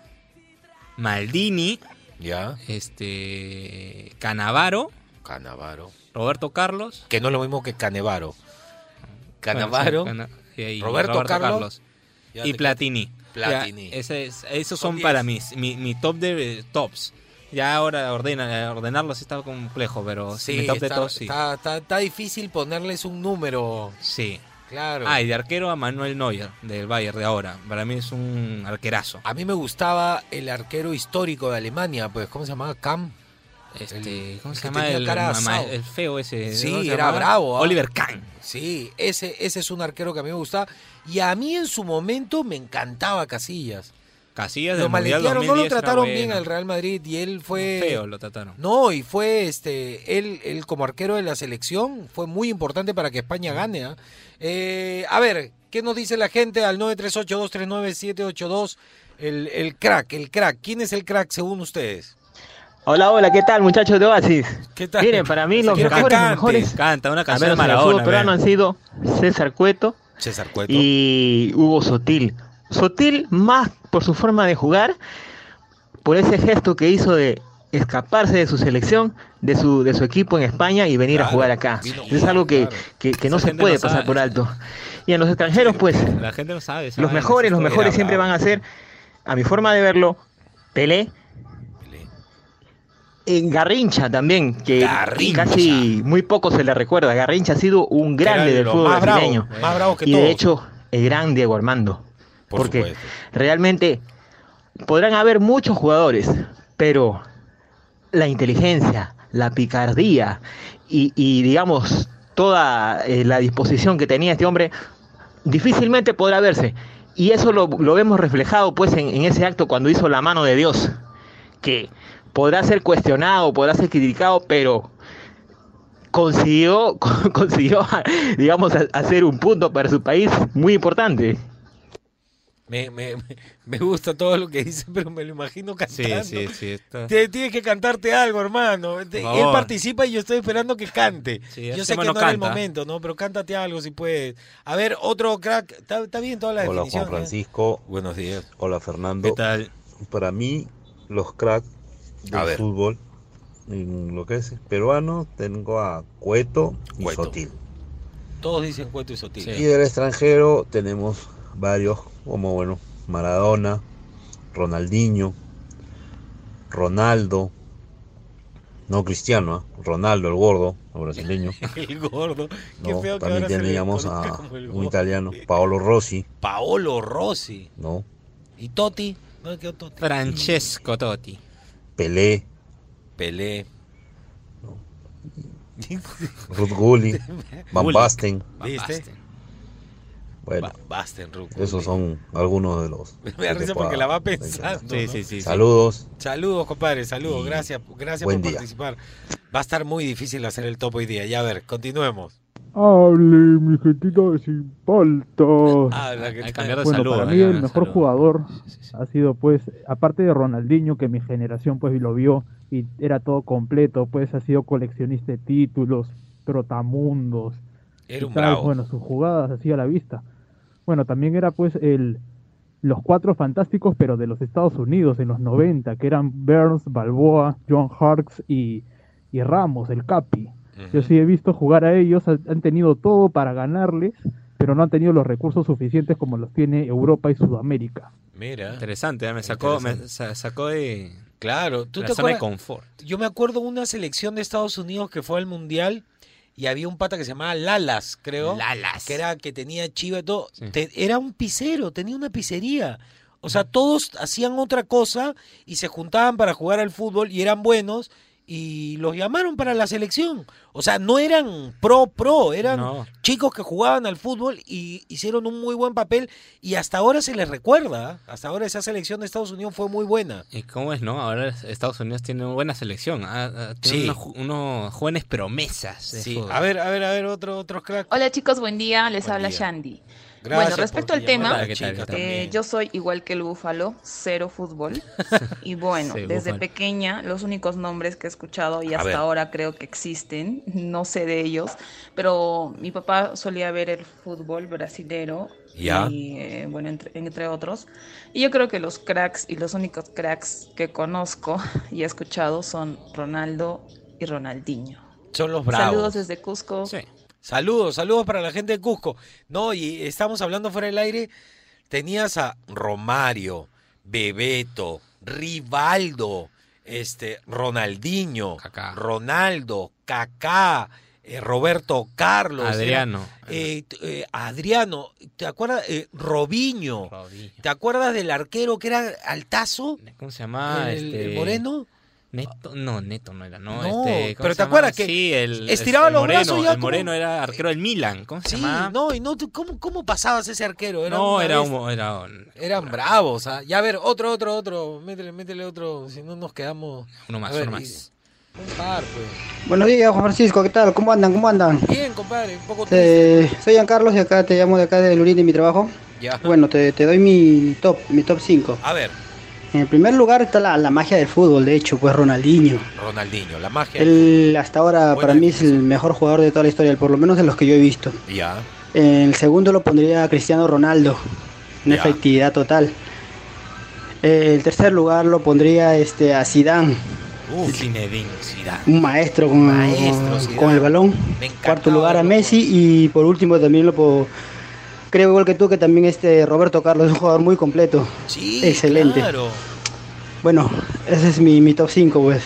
Maldini, Ya. este Canavaro, Canavaro. Roberto Carlos. Que no es lo mismo que Canevaro. Canavaro. Bueno, sí, Cana- y ahí, Roberto Carlos. Ya y Platini. Platini. Ya, ese es- esos Son para mis, mi, mi top de eh, tops. Ya ahora ordena, ordenarlos está complejo, pero Sí, mi top de está, tops sí. está, está- está difícil ponerles un número. Sí. Claro. Ah, y de arquero a Manuel Neuer, del Bayern de ahora. Para mí es un arquerazo. A mí me gustaba el arquero histórico de Alemania, pues, ¿cómo se llamaba? Cam. Este, ¿Cómo se llama el, mamá- feo ese? Sí, ¿cómo se era bravo. ¿ah? Oliver Kahn. Sí, ese, ese es un arquero que a mí me gustaba. Y a mí en su momento me encantaba Casillas. Casillas Lo del Mundial maletearon, no lo 2010 trataron bien al Real Madrid y él fue... Feo lo trataron. No, y fue este él, él como arquero de la selección fue muy importante para que España gane. ¿ah? Eh, a ver, ¿qué nos dice la gente al 938239782? El, el crack, el crack. ¿Quién es el crack según ustedes? Hola, hola, ¿qué tal muchachos de Oasis? ¿Qué tal? Miren, para mí los mejores, cante. mejores Canta una canción de Maradona. peruano han sido César Cueto César Cueto. y Hugo Sotil. Sotil más por su forma de jugar, por ese gesto que hizo de escaparse de su selección, de su, de su equipo en España y venir a jugar acá. vino- es algo que, que- que no se puede no pasar sabe. por alto. Y en los extranjeros, pues, La gente no sabe. los mejores, los mejores siempre van a ser, a mi forma de verlo, Pelé. En Garrincha también, que Garrincha. casi muy poco se le recuerda. Garrincha ha sido un grande del fútbol bravo, brasileño. más bravo que y todos. de hecho, el gran Diego Armando. Por porque supuesto. realmente podrán haber muchos jugadores, pero la inteligencia, la picardía y, y, digamos toda eh, la disposición que tenía este hombre difícilmente podrá verse. Y eso lo, lo vemos reflejado pues en, en ese acto cuando hizo la mano de Dios, que podrá ser cuestionado, podrá ser criticado, pero consiguió, consiguió digamos, hacer un punto para su país muy importante. Me, me, me- me gusta todo lo que dice, pero me lo imagino cantando. Sí, sí, sí. está- Te- tienes que cantarte algo, hermano. Él participa y yo estoy esperando que cante. Sí, yo ese sé que no no era el momento, ¿no? Pero cántate algo si puedes. A ver, otro crack. Está, está bien toda la Hola definición. Juan ¿eh? Francisco. Buenos días. Hola Fernando. ¿Qué tal? Para mí, los cracks del fútbol, en lo que es peruano, tengo a Cueto y Cueto. Sotil. Todos dicen cuento y sotil. Y del extranjero tenemos varios, como bueno, Maradona, Ronaldinho, Ronaldo, no Cristiano, ¿ah? Ronaldo el gordo, el brasileño. El gordo. Qué No, feo que también ahora se le teníamos a como el un italiano, Paolo Rossi, Paolo Rossi. ¿no? ¿Y Totti? ¿No quedó Totti? Francesco Totti. Pelé, Pelé. Ruth Gulli, Van. Basten. ¿Viste? Bueno, Ba- Basten, Ruth esos son algunos de los. Me da risa porque la va pensando. ¿no? Saludos. Saludos, compadre, saludos. Gracias, gracias por día. participar. Va a estar muy difícil hacer el top hoy día. Ya a ver, continuemos. Hable, mi gentita de sin paltas. Habla, que Hay que cambiar de Bueno, saludo. para mí el mejor saludo. jugador ha sido, pues, aparte de Ronaldinho, que mi generación, pues, lo vio y era todo completo, pues, ha sido coleccionista de títulos, trotamundos. Era un bravo. Bueno, sus jugadas así a la vista. Bueno, también era, pues, el los cuatro fantásticos, pero de los Estados Unidos en los 90, que eran Burns, Balboa, John Harkes y, y Ramos, el Capi. Yo sí he visto jugar a ellos, han han tenido todo para ganarles, pero no han tenido los recursos suficientes como los tiene Europa y Sudamérica. Mira. Interesante, ¿eh? me sacó, me Interesante. sa- sacó de Claro, ¿tú la te zona de confort. Yo me acuerdo una selección de Estados Unidos que fue al Mundial y había un pata que se llamaba Lalas, creo. Lalas. Que era que tenía chiva y todo. Sí. Te- era un pisero, tenía una pizzería. O sea, todos hacían otra cosa y se juntaban para jugar al fútbol y eran buenos y los llamaron para la selección. O sea, no eran pro pro, eran No. chicos que jugaban al fútbol y hicieron un muy buen papel y hasta ahora se les recuerda. Hasta ahora esa selección de Estados Unidos fue muy buena. ¿Y cómo es, no? Ahora Estados Unidos tiene una buena selección. ah, ah, tiene Sí. unos, unos jóvenes promesas. Sí, a ver, a ver, a ver, otro, otros crack. Hola chicos, buen día, les Buen habla día. Shandy. Gracias bueno, respecto al tema, eh, yo soy igual que el búfalo, cero fútbol. Y bueno, Sí, desde búfalo. pequeña, los únicos nombres que he escuchado y A hasta ver. ahora creo que existen, no sé de ellos, pero mi papá solía ver el fútbol brasilero Ya. y eh, bueno, entre, entre otros. Y yo creo que los cracks y los únicos cracks que conozco y he escuchado son Ronaldo y Ronaldinho. Son los bravos. Saludos desde Cusco. Sí. Saludos, saludos para la gente de Cusco. No, y estamos hablando fuera del aire. Tenías a Romario, Bebeto, Rivaldo, este, Ronaldinho. Ronaldo, Kaká, eh, Roberto Carlos, Adriano. eh, eh, Adriano, ¿te acuerdas? Eh, Robinho, Robinho. ¿te acuerdas del arquero que era Altazo? ¿Cómo se llama? el, este, el moreno. Neto, no, Neto no era, no. No, este, ¿cómo pero ¿te acuerdas que sí, el, estiraba el los moreno, brazos ya El como- moreno era arquero del Milan. ¿Cómo se Sí, llama? no, y no, ¿cómo, ¿cómo pasabas ese arquero? Era no, era un, era un- Eran bravos, ¿ah? Ya a ver, otro, otro, otro. Métele, métele otro, si no nos quedamos. uno más, ver, uno y- más. Un par, pues. Buenos días, Juan Francisco, ¿qué tal? ¿Cómo andan? ¿Cómo andan? Bien, compadre, un poco triste. Eh, soy Juan Carlos y acá te llamo de acá de Lurín de mi trabajo. Ya. Bueno, te, te doy mi top, mi top 5. A ver, En primer lugar está la, la magia del fútbol, de hecho, pues Ronaldinho. Ronaldinho, la magia. Él hasta ahora para mí es el mejor jugador de toda la historia, por lo menos de los que yo he visto. Ya. En el segundo lo pondría a Cristiano Ronaldo, una Ya. efectividad total. En el tercer lugar lo pondría este, a Zidane, Zinedine. Zidane. un maestro con, Maestro, con- Zidane. con el balón. Cuarto lugar a Messi y por último también lo puedo, creo igual que tú que también este Roberto Carlos es un jugador muy completo. Sí, Excelente. claro. Bueno, ese es mi, mi top 5 pues.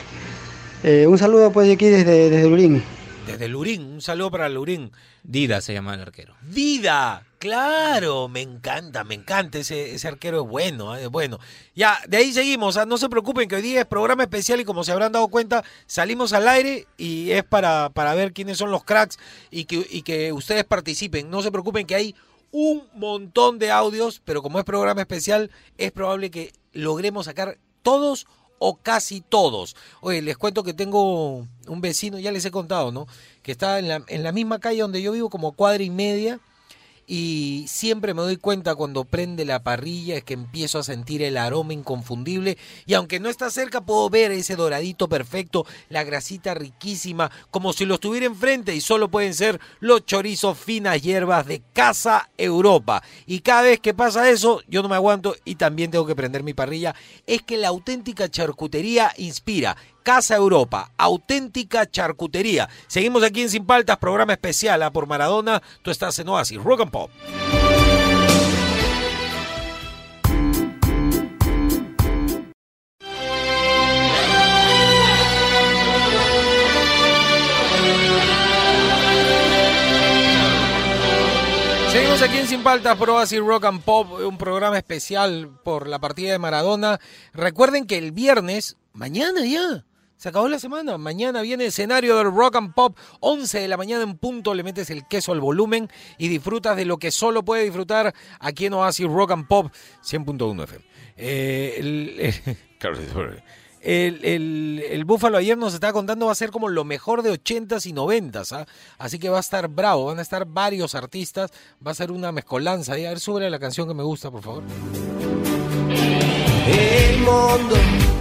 Eh, un saludo pues de aquí desde, desde Lurín. Desde Lurín, un saludo para Lurín. Dida se llama el arquero. Vida, claro, me encanta, me encanta, ese, ese arquero es bueno, ¿eh? es bueno. Ya, de ahí seguimos, ah, no se preocupen que hoy día es programa especial y como se habrán dado cuenta, salimos al aire y es para, para ver quiénes son los cracks y que, y que ustedes participen. No se preocupen que hay un montón de audios, pero como es programa especial, es probable que logremos sacar todos o casi todos. Oye, les cuento que tengo un vecino, ya les he contado, ¿no? Que está en la, en la misma calle donde yo vivo, como cuadra y media, y siempre me doy cuenta cuando prende la parrilla es que empiezo a sentir el aroma inconfundible y aunque no está cerca puedo ver ese doradito perfecto, la grasita riquísima, como si lo estuviera enfrente y solo pueden ser los chorizos finas hierbas de Casa Europa. Y cada vez que pasa eso, yo no me aguanto y también tengo que prender mi parrilla. Es que la auténtica charcutería inspira. Casa Europa, auténtica charcutería. Seguimos aquí en Sin Paltas, programa especial ¿ah? por Maradona. Tú estás en Oasis, Rock and Pop. Seguimos aquí en Sin Paltas por Oasis Rock and Pop, un programa especial por la partida de Maradona. Recuerden que el viernes, mañana ya, se acabó la semana. Mañana viene escenario del Rock and Pop, 11 de la mañana en punto. Le metes el queso al volumen y disfrutas de lo que solo puede disfrutar aquí en Oasis Rock and Pop 100.1 FM. Eh, el, el, el, el Búfalo ayer nos estaba contando va a ser como lo mejor de 80s y 90s. ¿ah? Así que va a estar bravo. Van a estar varios artistas. Va a ser una mezcolanza. A ver, sube la canción que me gusta, por favor. Il mondo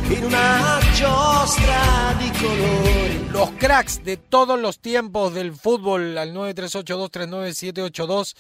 in una giostra di colori. Los cracks de todos los tiempos del fútbol al 938239782.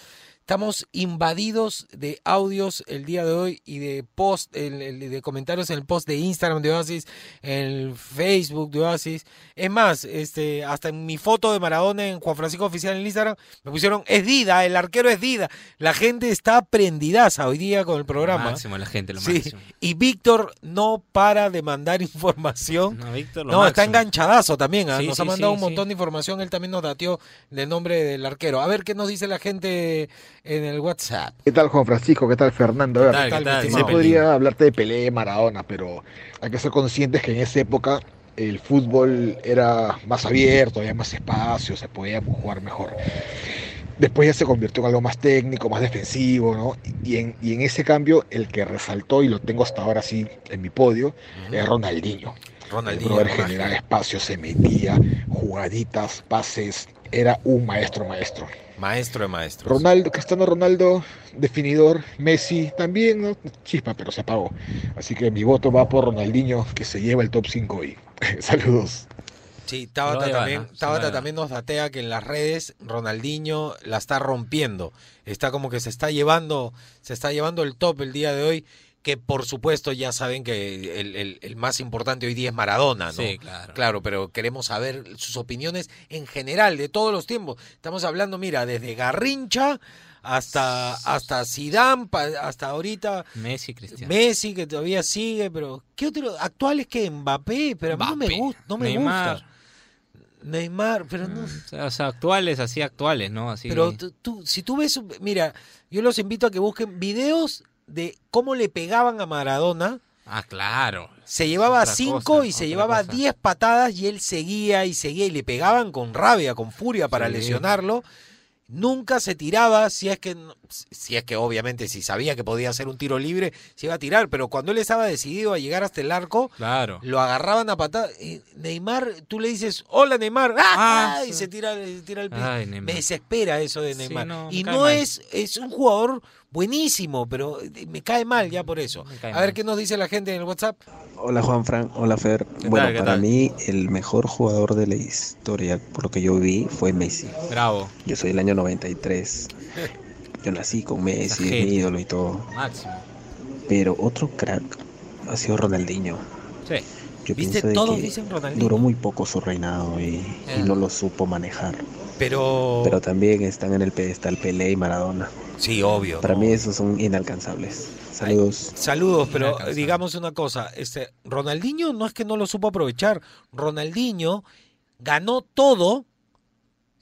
Estamos invadidos de audios el día de hoy y de post, el- el- de comentarios en el post de Instagram de Oasis, en el Facebook de Oasis. Es más, este, hasta en mi foto de Maradona en Juan Francisco Oficial en Instagram me pusieron es Dida, el arquero es Dida. La gente está prendidaza hoy día con el programa. máximo la gente, lo Sí, máximo. y Víctor no para de mandar información. No, Víctor, lo No, está enganchadazo también. ¿ah? Sí, nos sí, ha mandado sí, un sí. montón de información. Él también nos dateó el nombre del arquero. A ver qué nos dice la gente en el WhatsApp. ¿Qué tal Juan Francisco? ¿Qué tal Fernando? A ver, ¿Qué tal, qué tal, sí podría hablarte de Pelé, Maradona, pero hay que ser conscientes que en esa época el fútbol era más abierto, había más espacio, se podía jugar mejor. Después ya se convirtió en algo más técnico, más defensivo, ¿no? Y en, y en ese cambio, el que resaltó, y lo tengo hasta ahora sí en mi podio, es Ronaldinho. Ronaldinho, El generaba espacio, se metía, jugaditas, pases, era un maestro, maestro. Maestro de maestros. Ronaldo, Cristiano Ronaldo, definidor, Messi también, ¿no? Chispa, pero se apagó. Así que mi voto va por Ronaldinho, que se lleva el top 5 hoy. Saludos. Sí, Tabata, también, también nos datea que en las redes Ronaldinho la está rompiendo. Está como que se está llevando, se está llevando el top el día de hoy. Que por supuesto ya saben que el, el- el más importante hoy día es Maradona, ¿no? Sí, claro. Claro, pero queremos saber sus opiniones en general de todos los tiempos. Estamos hablando, mira, desde Garrincha hasta hasta Zidane, hasta ahorita Messi, Cristiano. Messi que todavía sigue, pero ¿qué otro actual es que Mbappé? Pero a mí no me gusta, no me Neymar. gusta. Neymar, pero no. O sea, o sea, actuales, así actuales, ¿no? Así Pero tú, tú- si tú ves, mira, yo los invito a que busquen videos de cómo le pegaban a Maradona. Ah, claro. Se llevaba Otra cinco cosa, y se llevaba cosa. diez patadas y él seguía y seguía y le pegaban con rabia, con furia para Sí. lesionarlo. Nunca se tiraba, si es que si es que obviamente si sabía que podía hacer un tiro libre, se iba a tirar, pero cuando él estaba decidido a llegar hasta el arco, Claro. lo agarraban a patadas. Y Neymar, tú le dices, "Hola Neymar", ¡ah! Ah, y sí. se tira, se tira el pie. Ay. Me desespera eso de Sí, Neymar. no, y no mal. es es un jugador buenísimo, pero me cae mal ya por eso. A ver mal. qué nos dice la gente en el WhatsApp. Hola Juan Fran, hola Fer. ¿Qué Bueno, tal, para tal? mí el mejor jugador de la historia, por lo que yo vi, fue Messi. Bravo. Yo soy del año 93. Yo nací con Messi, es mi ídolo y todo. Máximo. Pero otro crack ha sido Ronaldinho. Sí. Yo ¿Viste? pienso de Todos que dicen Ronaldinho. duró muy poco su reinado y, y Ah. no lo supo manejar. Pero Pero también están en el pedestal Pelé y Maradona. Sí, obvio. Para no. mí esos son inalcanzables. Saludos. Saludos, pero digamos una cosa, este Ronaldinho no es que no lo supo aprovechar, Ronaldinho ganó todo,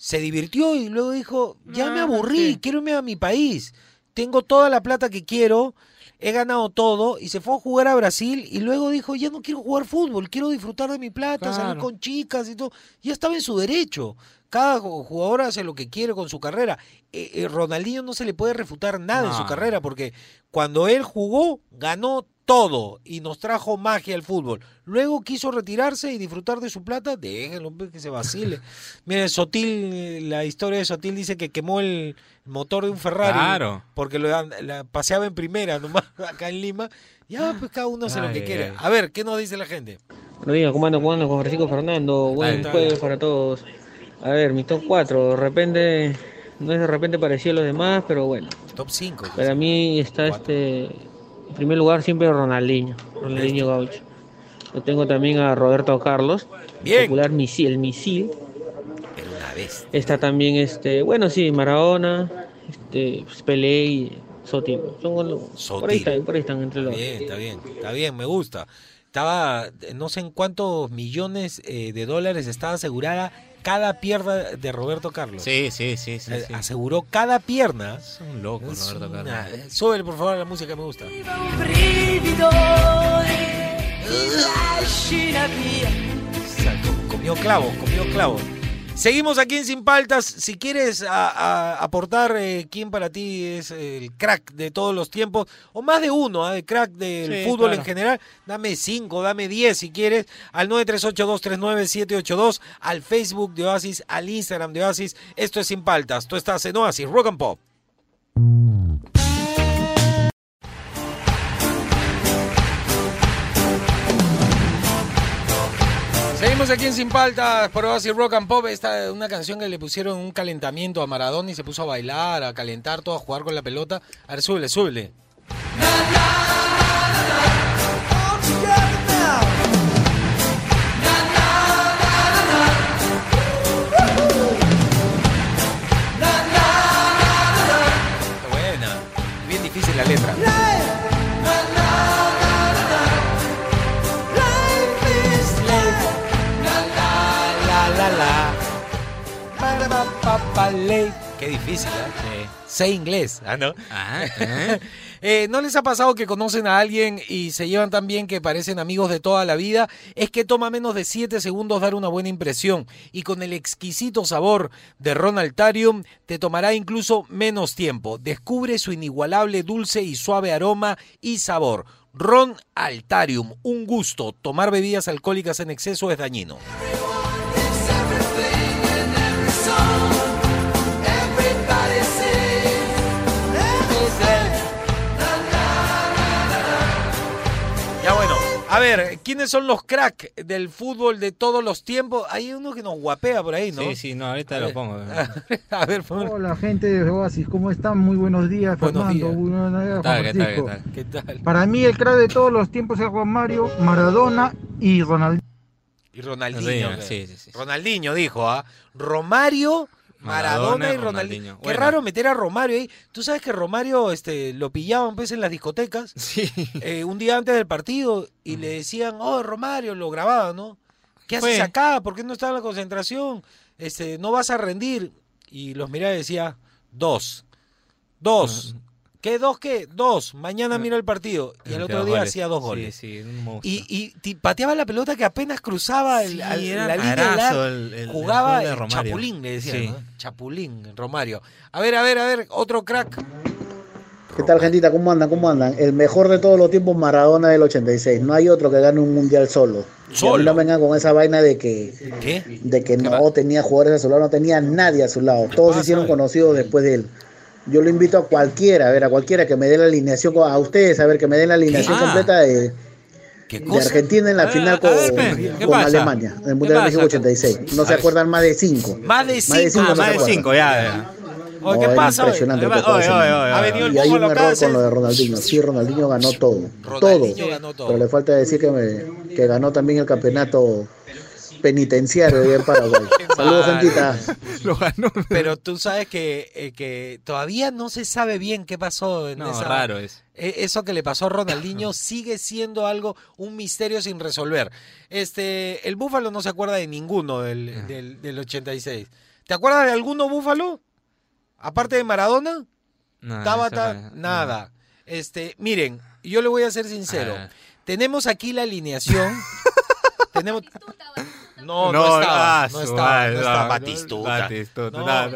se divirtió y luego dijo, ya me Ah, aburrí, quiero irme a mi país, tengo toda la plata que quiero, he ganado todo y se fue a jugar a Brasil y luego dijo, ya no quiero jugar fútbol, quiero disfrutar de mi plata, salir con chicas y todo. Ya estaba en su derecho. Cada ju- jugador hace lo que quiere con su carrera. Eh, eh, Ronaldinho no se le puede refutar nada en su carrera porque cuando él jugó, ganó todo y nos trajo magia al fútbol. Luego quiso retirarse y disfrutar de su plata, déjenlo hombre, que se vacile. Miren, Sotil, la historia de Sotil dice que quemó el motor de un Ferrari Claro. porque lo la paseaba en primera nomás acá en Lima. Ya, pues cada uno hace lo que quiere. A ver, ¿qué nos dice la gente? Buenos días, ¿cómo ando? ¿Cómo ando con Francisco Fernando? Buen jueves para todos. A ver, mi top 4, de repente, no es de repente parecido a los demás, pero bueno. Top 5. Para mí está este, en primer lugar siempre Ronaldinho, Ronaldinho Gaucho. Lo tengo también a Roberto Carlos, Bien. popular misil, el misil. Era una vez. Está también este, bueno sí, Maradona, este, pues, Pelé y Sotil. Son los- por ahí están, por ahí están entre los. Bien, está bien, está bien, me gusta. Estaba, no sé en cuántos millones eh, de dólares estaba asegurada cada pierna de Roberto Carlos. Sí, sí, sí, sí. Eh, sí. Aseguró cada pierna. Es un loco, Es Roberto una- Carlos. Súbele, por favor, la música, me gusta. comió clavos, comió clavos. Seguimos aquí en Sin Paltas. Si quieres a- a- aportar eh, quién para ti es el crack de todos los tiempos, o más de uno, ¿ah? de crack del Sí, fútbol claro. en general, dame cinco, dame diez si quieres, al 938239782, al Facebook de Oasis, al Instagram de Oasis. Esto es Sin Paltas. Tú estás en Oasis, Rock and Pop. Seguimos aquí en Sin Paltas por Oasis Rock and Pop. Esta es una canción que le pusieron un calentamiento a Maradona y se puso a bailar, a calentar todo, a jugar con la pelota. A ver, súbele, súbele. Pa, pa, ley. Qué difícil, ¿eh? Sé inglés, ¿ah, no? Eh, ¿No les ha pasado que conocen a alguien y se llevan tan bien que parecen amigos de toda la vida? Es que toma menos de 7 segundos dar una buena impresión y con el exquisito sabor de Ron Altarium te tomará incluso menos tiempo. Descubre su inigualable dulce y suave aroma y sabor. Ron Altarium, un gusto. Tomar bebidas alcohólicas en exceso es dañino. Ver, ¿quiénes son los crack del fútbol de todos los tiempos? Hay uno que nos guapea por ahí, ¿no? Sí, sí, no, ahorita A lo ver. pongo. A ver, pon- Hola gente de Oasis, ¿cómo están? Muy buenos días, Buenos Fernando. días. Muy buenos días, ¿Qué tal, Juan qué tal, Francisco. qué tal? ¿Qué tal? Para mí el crack de todos los tiempos es Juan Mario, Maradona y Ronaldinho. Y Ronaldinho. Sí, sí, sí. Ronaldinho dijo, ¿ah? Romario, Maradona, Maradona y Ronaldinho. Ronaldinho. Qué Bueno. raro meter a Romario ahí. Tú sabes que Romario este, lo pillaban pues, en las discotecas eh, un día antes del partido y le decían, oh, Romario, lo grababan, ¿no? ¿Qué haces Fue. acá? ¿Por qué no está en la concentración? Este, no vas a rendir. Y los miraba y decía, dos. Dos. ¿Qué dos qué? Dos. Mañana mira el partido. Y el Metía otro día goles. hacía dos Sí, goles. sí, un monstruo. Y, y pateaba la pelota que apenas cruzaba el, Sí, al- era la línea el- el- el Jugaba de el. Chapulín, le decían, Sí. ¿no? Chapulín, Romario. A ver, a ver, a ver, otro crack. ¿Qué tal, gentita? ¿Cómo andan? ¿Cómo andan? El mejor de todos los tiempos, Maradona del 86. No hay otro que gane un mundial solo. ¿Solo? no vengan con esa vaina de que, ¿Qué? de que no tenía jugadores a su lado, no tenía nadie a su lado. Todos se hicieron conocidos después de él. Yo lo invito a cualquiera, a ver, a cualquiera que me dé la alineación, a ustedes, a ver, que me den la alineación Ah. completa de, de cosa? Argentina en la final a con, ver, pe, ¿qué con? Alemania, en el Mundial de? México 86. No A se ver. acuerdan más de cinco. Más de cinco. Más de cinco, Ah, no se más de acuerdan. cinco, ya, ¿qué pasa? Impresionante. Oye, oye, hacer. oye, oye. Ha venido el y hay un error con lo de Ronaldinho. Sí, Ronaldinho ganó todo. Ronaldinho todo. ganó todo. Pero le falta decir que, me- que ganó también el campeonato penitenciario de en Paraguay. Saludos, gentita. Lo ganó. Pero tú sabes que, eh, que todavía no se sabe bien qué pasó en No, esa... raro es. Eh, Eso que le pasó a Ronaldinho sigue siendo algo, un misterio sin resolver. Este, el Búfalo no se acuerda de ninguno del, del, del 86. ¿Te acuerdas de alguno Búfalo? Aparte de Maradona, No, Tabata, nada. Este, miren, yo le voy a ser sincero. Ah. Tenemos aquí la alineación. Tenemos. No, No, estaba. ah, No estaba. No estaba Batistuta. No.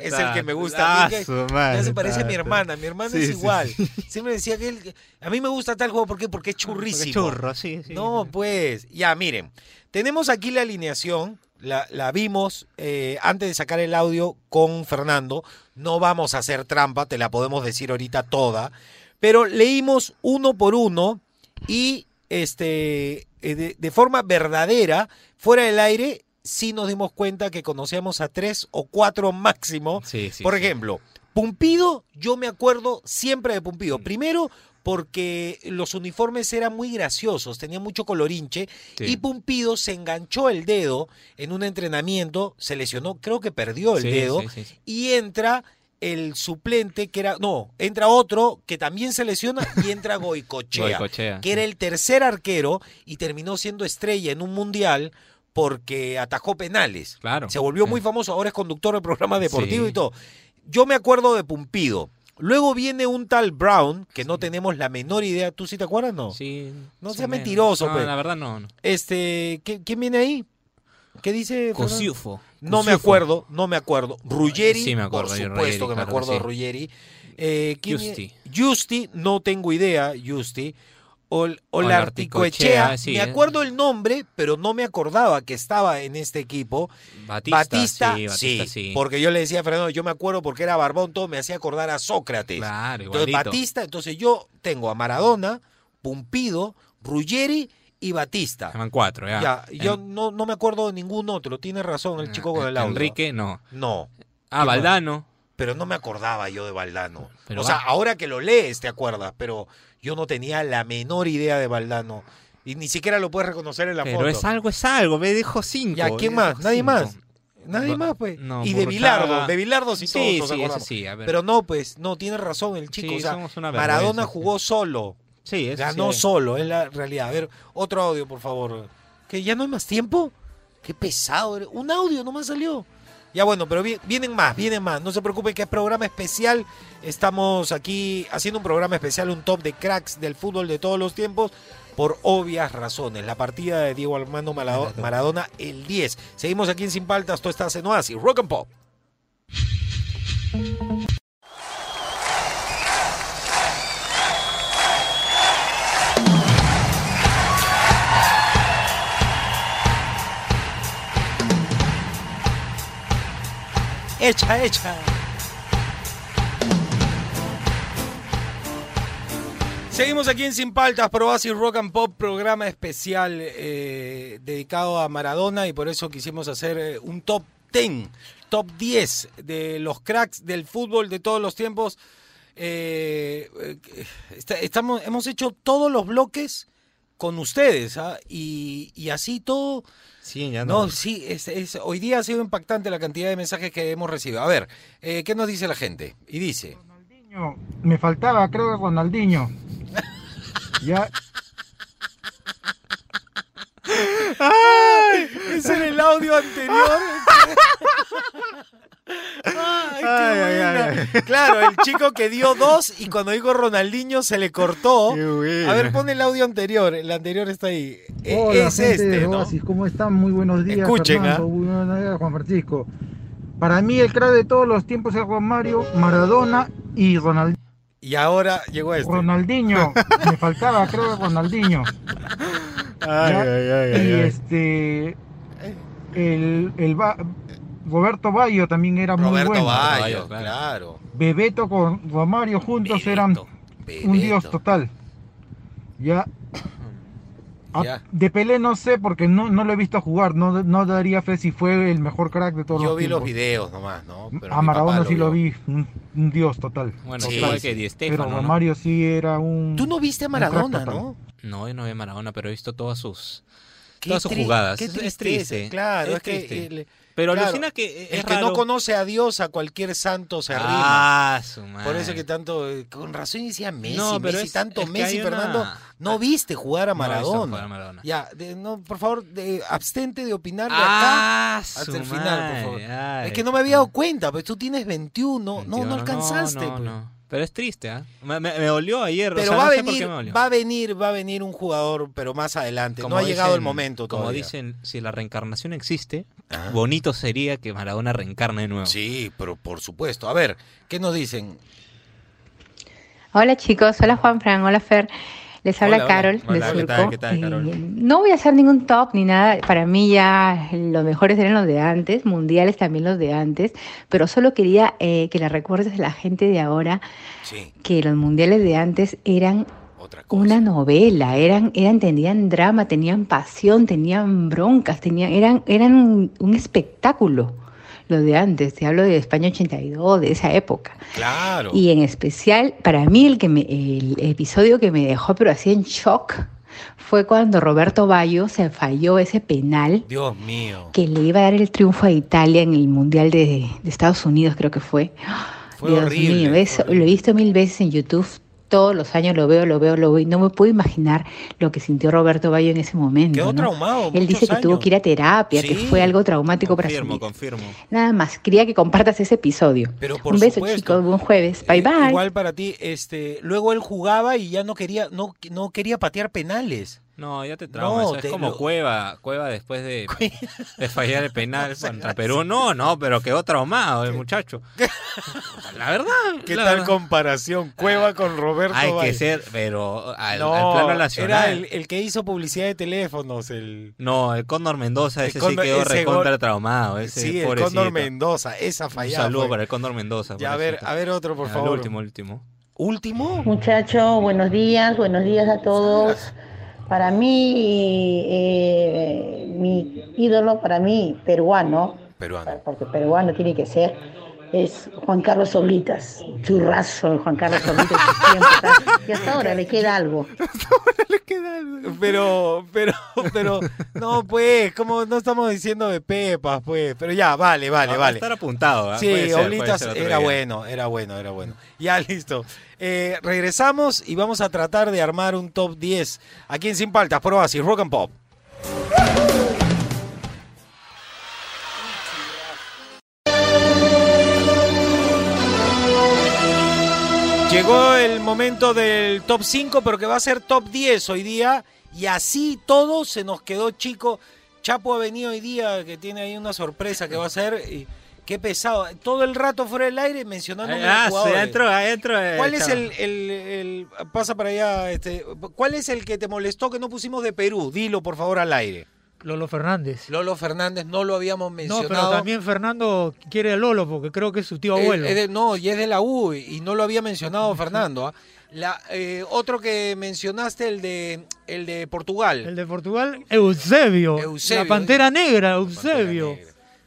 es el que me gusta. a mí, Ah, ya se parece a mi hermana. Mi hermana Sí, es igual. sí. Siempre decía que él, a mí me gusta tal juego ¿por qué? porque es churrísimo. churro, sí, sí. No, pues, ya miren, tenemos aquí la alineación. La, la vimos eh, antes de sacar el audio con Fernando. No vamos a hacer trampa, te la podemos decir ahorita toda. Pero leímos uno por uno y este de, de forma verdadera, fuera del aire, sí nos dimos cuenta que conocíamos a tres o cuatro máximo. Sí, sí, Por sí. ejemplo, Pumpido, yo me acuerdo siempre de Pumpido. Primero, porque los uniformes eran muy graciosos, tenían mucho colorinche, y Pumpido se enganchó el dedo en un entrenamiento, se lesionó, creo que perdió el dedo, y entra el suplente que era, no, entra otro que también se lesiona y entra Goicochea, Goicoechea, que era el tercer arquero y terminó siendo estrella en un mundial porque atajó penales. Claro. Se volvió muy famoso, ahora es conductor de programas deportivos Sí. y todo. Yo me acuerdo de Pumpido. Luego viene un tal Brown, que no tenemos la menor idea. ¿Tú sí te acuerdas, no? Sí. No seas menos. mentiroso, No, pues. la verdad no. no. Este, ¿qué- ¿quién viene ahí? ¿Qué dice? Cosiufo. No me acuerdo, no me acuerdo. Ruggeri, Sí me acuerdo por supuesto Ruggeri, que me acuerdo de. Ruggeri. Eh, ¿quién Justi. Justi, no tengo idea, Justi. Ol, Olarticoechea, Olarticoechea, sí, me eh. acuerdo el nombre, pero no me acordaba que estaba en este equipo. Batista, Batista, sí, Batista, sí. porque yo le decía a Fernando, yo me acuerdo porque era barbón, todo me hacía acordar a Sócrates. Claro, entonces. Batista, entonces yo tengo a Maradona, Pumpido, Ruggeri y Batista. Llaman cuatro, ya. Ya, yo En- no, no me acuerdo de ningún otro, tiene razón el chico con el audio. Enrique, no. No. Ah. Valdano. Pero no me acordaba yo de Valdano. Pero o sea, va. ahora que lo lees te acuerdas, pero yo no tenía la menor idea de Valdano. Y ni siquiera lo puedes reconocer en la Pero foto. es algo, es algo. Me dijo cinco. Ya, ¿quién más? Nadie cinco. más. Nadie más, pues. no, y de. Bilardo, de Bilardo sí, Sí, todos sí, sí, a ver. Pero no, pues, no, tiene razón el chico. Sí, o sea, Maradona jugó solo. Sí, eso Ganó sí. solo, es la realidad. A ver, otro audio, por favor. ¿Que ya no hay más tiempo? Qué pesado. eres. Un audio nomás salió. Ya bueno, pero vi- vienen más, vienen más. No se preocupen que es programa especial. Estamos aquí haciendo un programa especial, un top de cracks del fútbol de todos los tiempos, por obvias razones. La partida de Diego Armando Maradona, el 10. Seguimos aquí en Sin Paltas, tú estás en Oasis, Rock and Pop. Hecha, hecha. Seguimos aquí en Sin Paltas, por Oasis Rock and Pop, programa especial eh, dedicado a Maradona y por eso quisimos hacer eh, un top 10, top 10 de los cracks del fútbol de todos los tiempos. Eh, estamos, hemos hecho todos los bloques con ustedes ¿ah? y, y así todo. Sí, ya No, no. sí, es, es- hoy día ha sido impactante la cantidad de mensajes que hemos recibido. A ver, eh, ¿qué nos dice la gente? Y dice, Me faltaba, creo que Ronaldinho. Ya, ¡Ay! Ese era el audio anterior. Ay, qué Ay, ay, buena. ay. Claro, el chico que dio dos y cuando dijo Ronaldinho se le cortó. A ver, pon el audio anterior. El anterior está ahí. E- Hola, es gente este, de ¿no? Oasis, ¿cómo están? Muy buenos días, Escuchen, Fernando. ¿ah? Muy buenos días, Juan Francisco. Para mí el crack de todos los tiempos es Juan Mario, Maradona y Ronaldinho. Y ahora llegó este. Ronaldinho, me faltaba, creo que Ronaldinho. Ay, Ya, ay, ay, y este, el, el Ba- Roberto Bayo también era muy Roberto bueno. Bayo, claro. Bebeto con Romario juntos eran un dios total. Ya. A- Ya. De Pelé no sé porque no, no lo he visto jugar, no, no daría fe si fue el mejor crack de todos Yo los vi los videos nomás, ¿no? Pero A Maradona sí lo vi, un, un dios total. Bueno, Total. igual que Di Pero Stéfano, ¿no? Romario sí era un... Tú no viste a Maradona, total. ¿no? No, yo no veo Maradona, pero he visto todas sus, Qué todas sus jugadas. qué Es- es triste. Claro, es, triste. que. el- Pero claro, alucina que es el que raro. no conoce a Dios, a cualquier santo se arrima. Ah, su madre. Por eso que tanto. eh, Con razón decía Messi, No, pero Messi, es- tanto es que Messi, una- Fernando. No viste jugar a No Maradona. jugar a Maradona. Ya, de- no, por favor, de- abstente de opinar de Ah, acá su hasta el final, por favor. ay, es que no me había dado cuenta, pues tú tienes 21, no, no 21, alcanzaste. no, pues. no. Pero es triste, ¿ah? Me, me- me dolió ayer. o Pero sea, va, no a sé por venir, qué me dolió. va a venir, va a venir un jugador, pero más adelante. Como no ha llegado el momento Como todavía. dicen, si la reencarnación existe, bonito sería que Maradona reencarne de nuevo. Sí, pero por supuesto. A ver, ¿qué nos dicen? Hola chicos, hola Juan Fran, hola Fer. Les habla Hola, hola. Carol de Hola, ¿qué Surco. tal, qué tal, Eh, Carol? no voy a hacer ningún top ni nada. Para mí ya los mejores eran los de antes, mundiales también los de antes. Pero solo quería eh, que le recuerdes a la gente de ahora que los mundiales de antes eran una novela, eran, eran, tenían drama, tenían pasión, tenían broncas, tenían, eran, eran un, un espectáculo. Los de antes, te hablo de España 82, de esa época. Claro. Y en especial, para mí, el, que me, el episodio que me dejó, pero así en shock, fue cuando Roberto Bayo se falló ese penal Dios mío. que le iba a dar el triunfo a Italia en el Mundial de, de Estados Unidos, creo que fue. Fue Dios horrible, mío, eso lo he visto mil veces en YouTube. Todos los años lo veo, lo veo, lo veo. Y no me puedo imaginar lo que sintió Roberto Bayo en ese momento. Quedó ¿no? traumado Él dice que tuvo que ir a terapia, que fue algo traumático para su Confirmo, vida. confirmo. Nada más, quería que compartas ese episodio. Pero por Un beso, supuesto. chicos. Buen jueves. Bye, bye. Igual para ti, este, luego él jugaba y ya no quería, no, no quería patear penales. No, ya te trauma. No, te es como lo- Cueva, Cueva después de, de fallar el penal contra Perú. No, no, pero quedó traumado el muchacho. La verdad. ¿Qué la tal verdad. comparación? Cueva con Roberto Hay que ser, pero al, no, al plano nacional. Era el, el que hizo publicidad de teléfonos, el No, el Cóndor Mendoza, ese Cóndor- sí quedó ese recontra gol- traumado. Ese Sí, el pobrecito. Cóndor Mendoza, esa Un fallada. saludo fue. para el Cóndor Mendoza. Ya, a ver, a ver otro, por Ya, favor. El último, el último. ¿Último? Muchachos, buenos días, buenos días a todos. Para mí, eh, mi ídolo, para mí, peruano, Peruano. porque peruano tiene que ser, es Juan Carlos Oblitas. Churrazo de Juan Carlos Oblitas. que siempre está- y hasta ahora le queda algo. Pero, pero, pero, no, pues, como no estamos diciendo de Pepas, pues, pero ya, vale, vale, Ah, va a vale. estar apuntado, ¿ah? Sí, Puede ser, puede Oblitas era día. bueno, era bueno, era bueno. Ya, listo. Eh, regresamos y vamos a tratar de armar un top 10 aquí en Sin Paltas, por Oasis, Rock and Pop. Llegó el momento del top 5, pero que va a ser top 10 hoy día. Y así todo se nos quedó chico. Chapo ha venido hoy día, que tiene ahí una sorpresa que va a ser. Y qué pesado. Todo el rato fuera del aire mencionando Ah, sí, adentro, adentro. eh, ¿Cuál es el, el- el- Pasa para allá. Este, ¿Cuál es el que te molestó que no pusimos de Perú? Dilo, por favor, al aire. Lolo Fernández. Lolo Fernández no lo habíamos No, mencionado. pero también Fernando quiere a Lolo porque creo que es su tío Eh, abuelo. es de- no, y es de la U y no lo había mencionado Fernando. ¿ah? La, eh, otro que mencionaste, el de, el de Portugal. El de Portugal, Eusebio. Eusebio, La Pantera Negra, Eusebio.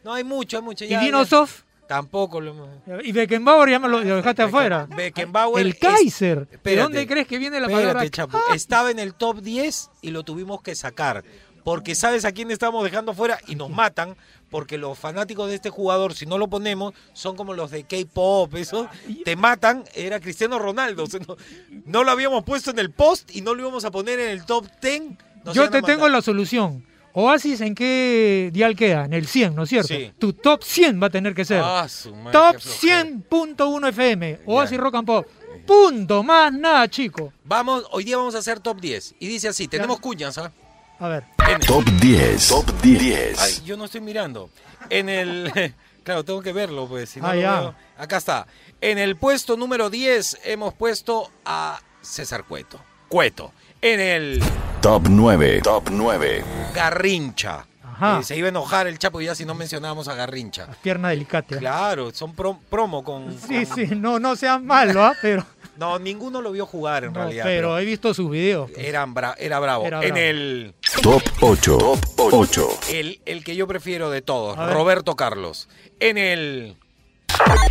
No, hay mucho, hay mucho. Y ya- ya. Tampoco lo hemos... Y Beckenbauer ya me lo, lo dejaste afuera. Beckenbauer El es- Kaiser. ¿De dónde crees que viene la espérate, palabra? Ah. Estaba en el top 10 y lo tuvimos que sacar. Porque sabes a quién estamos dejando fuera y nos matan. Porque los fanáticos de este jugador, si no lo ponemos, son como los de K-pop, eso. Te matan. Era Cristiano Ronaldo. O sea, no, no lo habíamos puesto en el post y no lo íbamos a poner en el top 10. Nos Yo te tengo la solución. Oasis, ¿en qué dial queda? En el 100, ¿no es cierto? Sí. Tu top 100 va a tener que ser. Ah, su madre, top qué flojera. 100.1 FM. Oasis Rock and Pop. Punto. Más nada, chico. Vamos, hoy día vamos a hacer top 10. Y dice así: tenemos cuñas, ¿ah? A ver. Top 10. Top 10. Ay, yo no estoy mirando. En el. Claro, tengo que verlo, pues. Si no Ah, lo ya. veo. Acá está. En el puesto número 10 hemos puesto a César Cueto. Cueto. En el Top 9. Top 9. Garrincha. Ajá. Eh, se iba a enojar el Chapo ya si no mencionábamos a Garrincha. Pierna delicata. Claro, son pro- promo con. Sí, sí, no, no sean malos, ¿ah? Pero, No, ninguno lo vio jugar en no, realidad. pero he visto sus videos. pues. eran bra- era bravo. Era en bravo. el. Top 8. Top 8. El, el que yo prefiero de todos. Roberto Carlos. En el.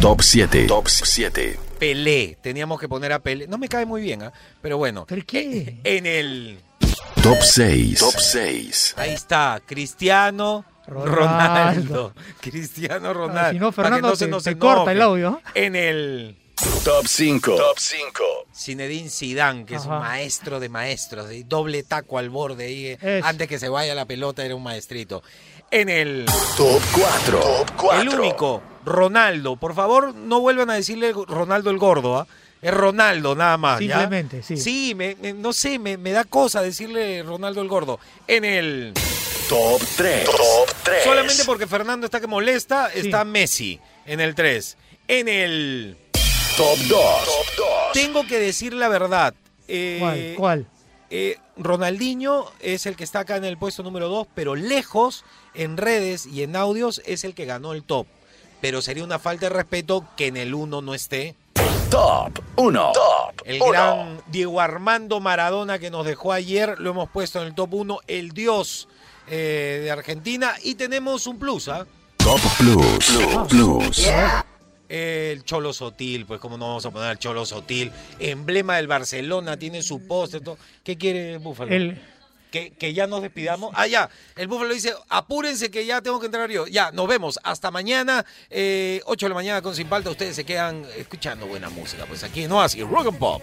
Top 7. Top 7. Pelé. Teníamos que poner a Pelé. No me cae muy bien, ¿ah? pero bueno. ¿Por qué? En el. Top 6. Top 6. Ahí está, Cristiano Ronaldo. Ronaldo. Cristiano Ah, Ronaldo. si no, Para que Fernando, se nos te enoje. corta el audio. En el. Top 5. Top 5. Zinedine Zidane, que es un maestro de maestros, de doble taco al borde ahí, eh, Es. antes que se vaya la pelota era un maestrito. En el Top 4. Top 4. el único Ronaldo, por favor, no vuelvan a decirle Ronaldo el gordo, ¿ah? Es Ronaldo, nada más. ¿ya? Simplemente, sí. Sí, me- me- no sé, me, me da cosa decirle Ronaldo el gordo. En el. Top 3. Top 3. Solamente porque Fernando está que molesta, está Messi en el 3. En el. Top 2. Tengo que decir la verdad. Eh, ¿Cuál? ¿Cuál? eh, Ronaldinho es el que está acá en el puesto número 2, pero lejos en redes y en audios es el que ganó el top. Pero sería una falta de respeto que en el 1 no esté. Top 1. Top El gran Diego Armando Maradona que nos dejó ayer, lo hemos puesto en el top 1, el dios eh, de Argentina. Y tenemos un plus, ¿ah? Top Plus. Plus. El Cholo Sotil, pues cómo no vamos a poner al Cholo Sotil, emblema del Barcelona, tiene su póster, todo. ¿Qué quiere Búfalo? El- Que, que ya nos despidamos. Ah, ya, el Búfalo dice, apúrense que ya tengo que entrar yo. Ya, nos vemos. Hasta mañana, eh, 8 de la mañana con Sin Falta. Ustedes se quedan escuchando buena música. Pues aquí no así, Rock and Pop.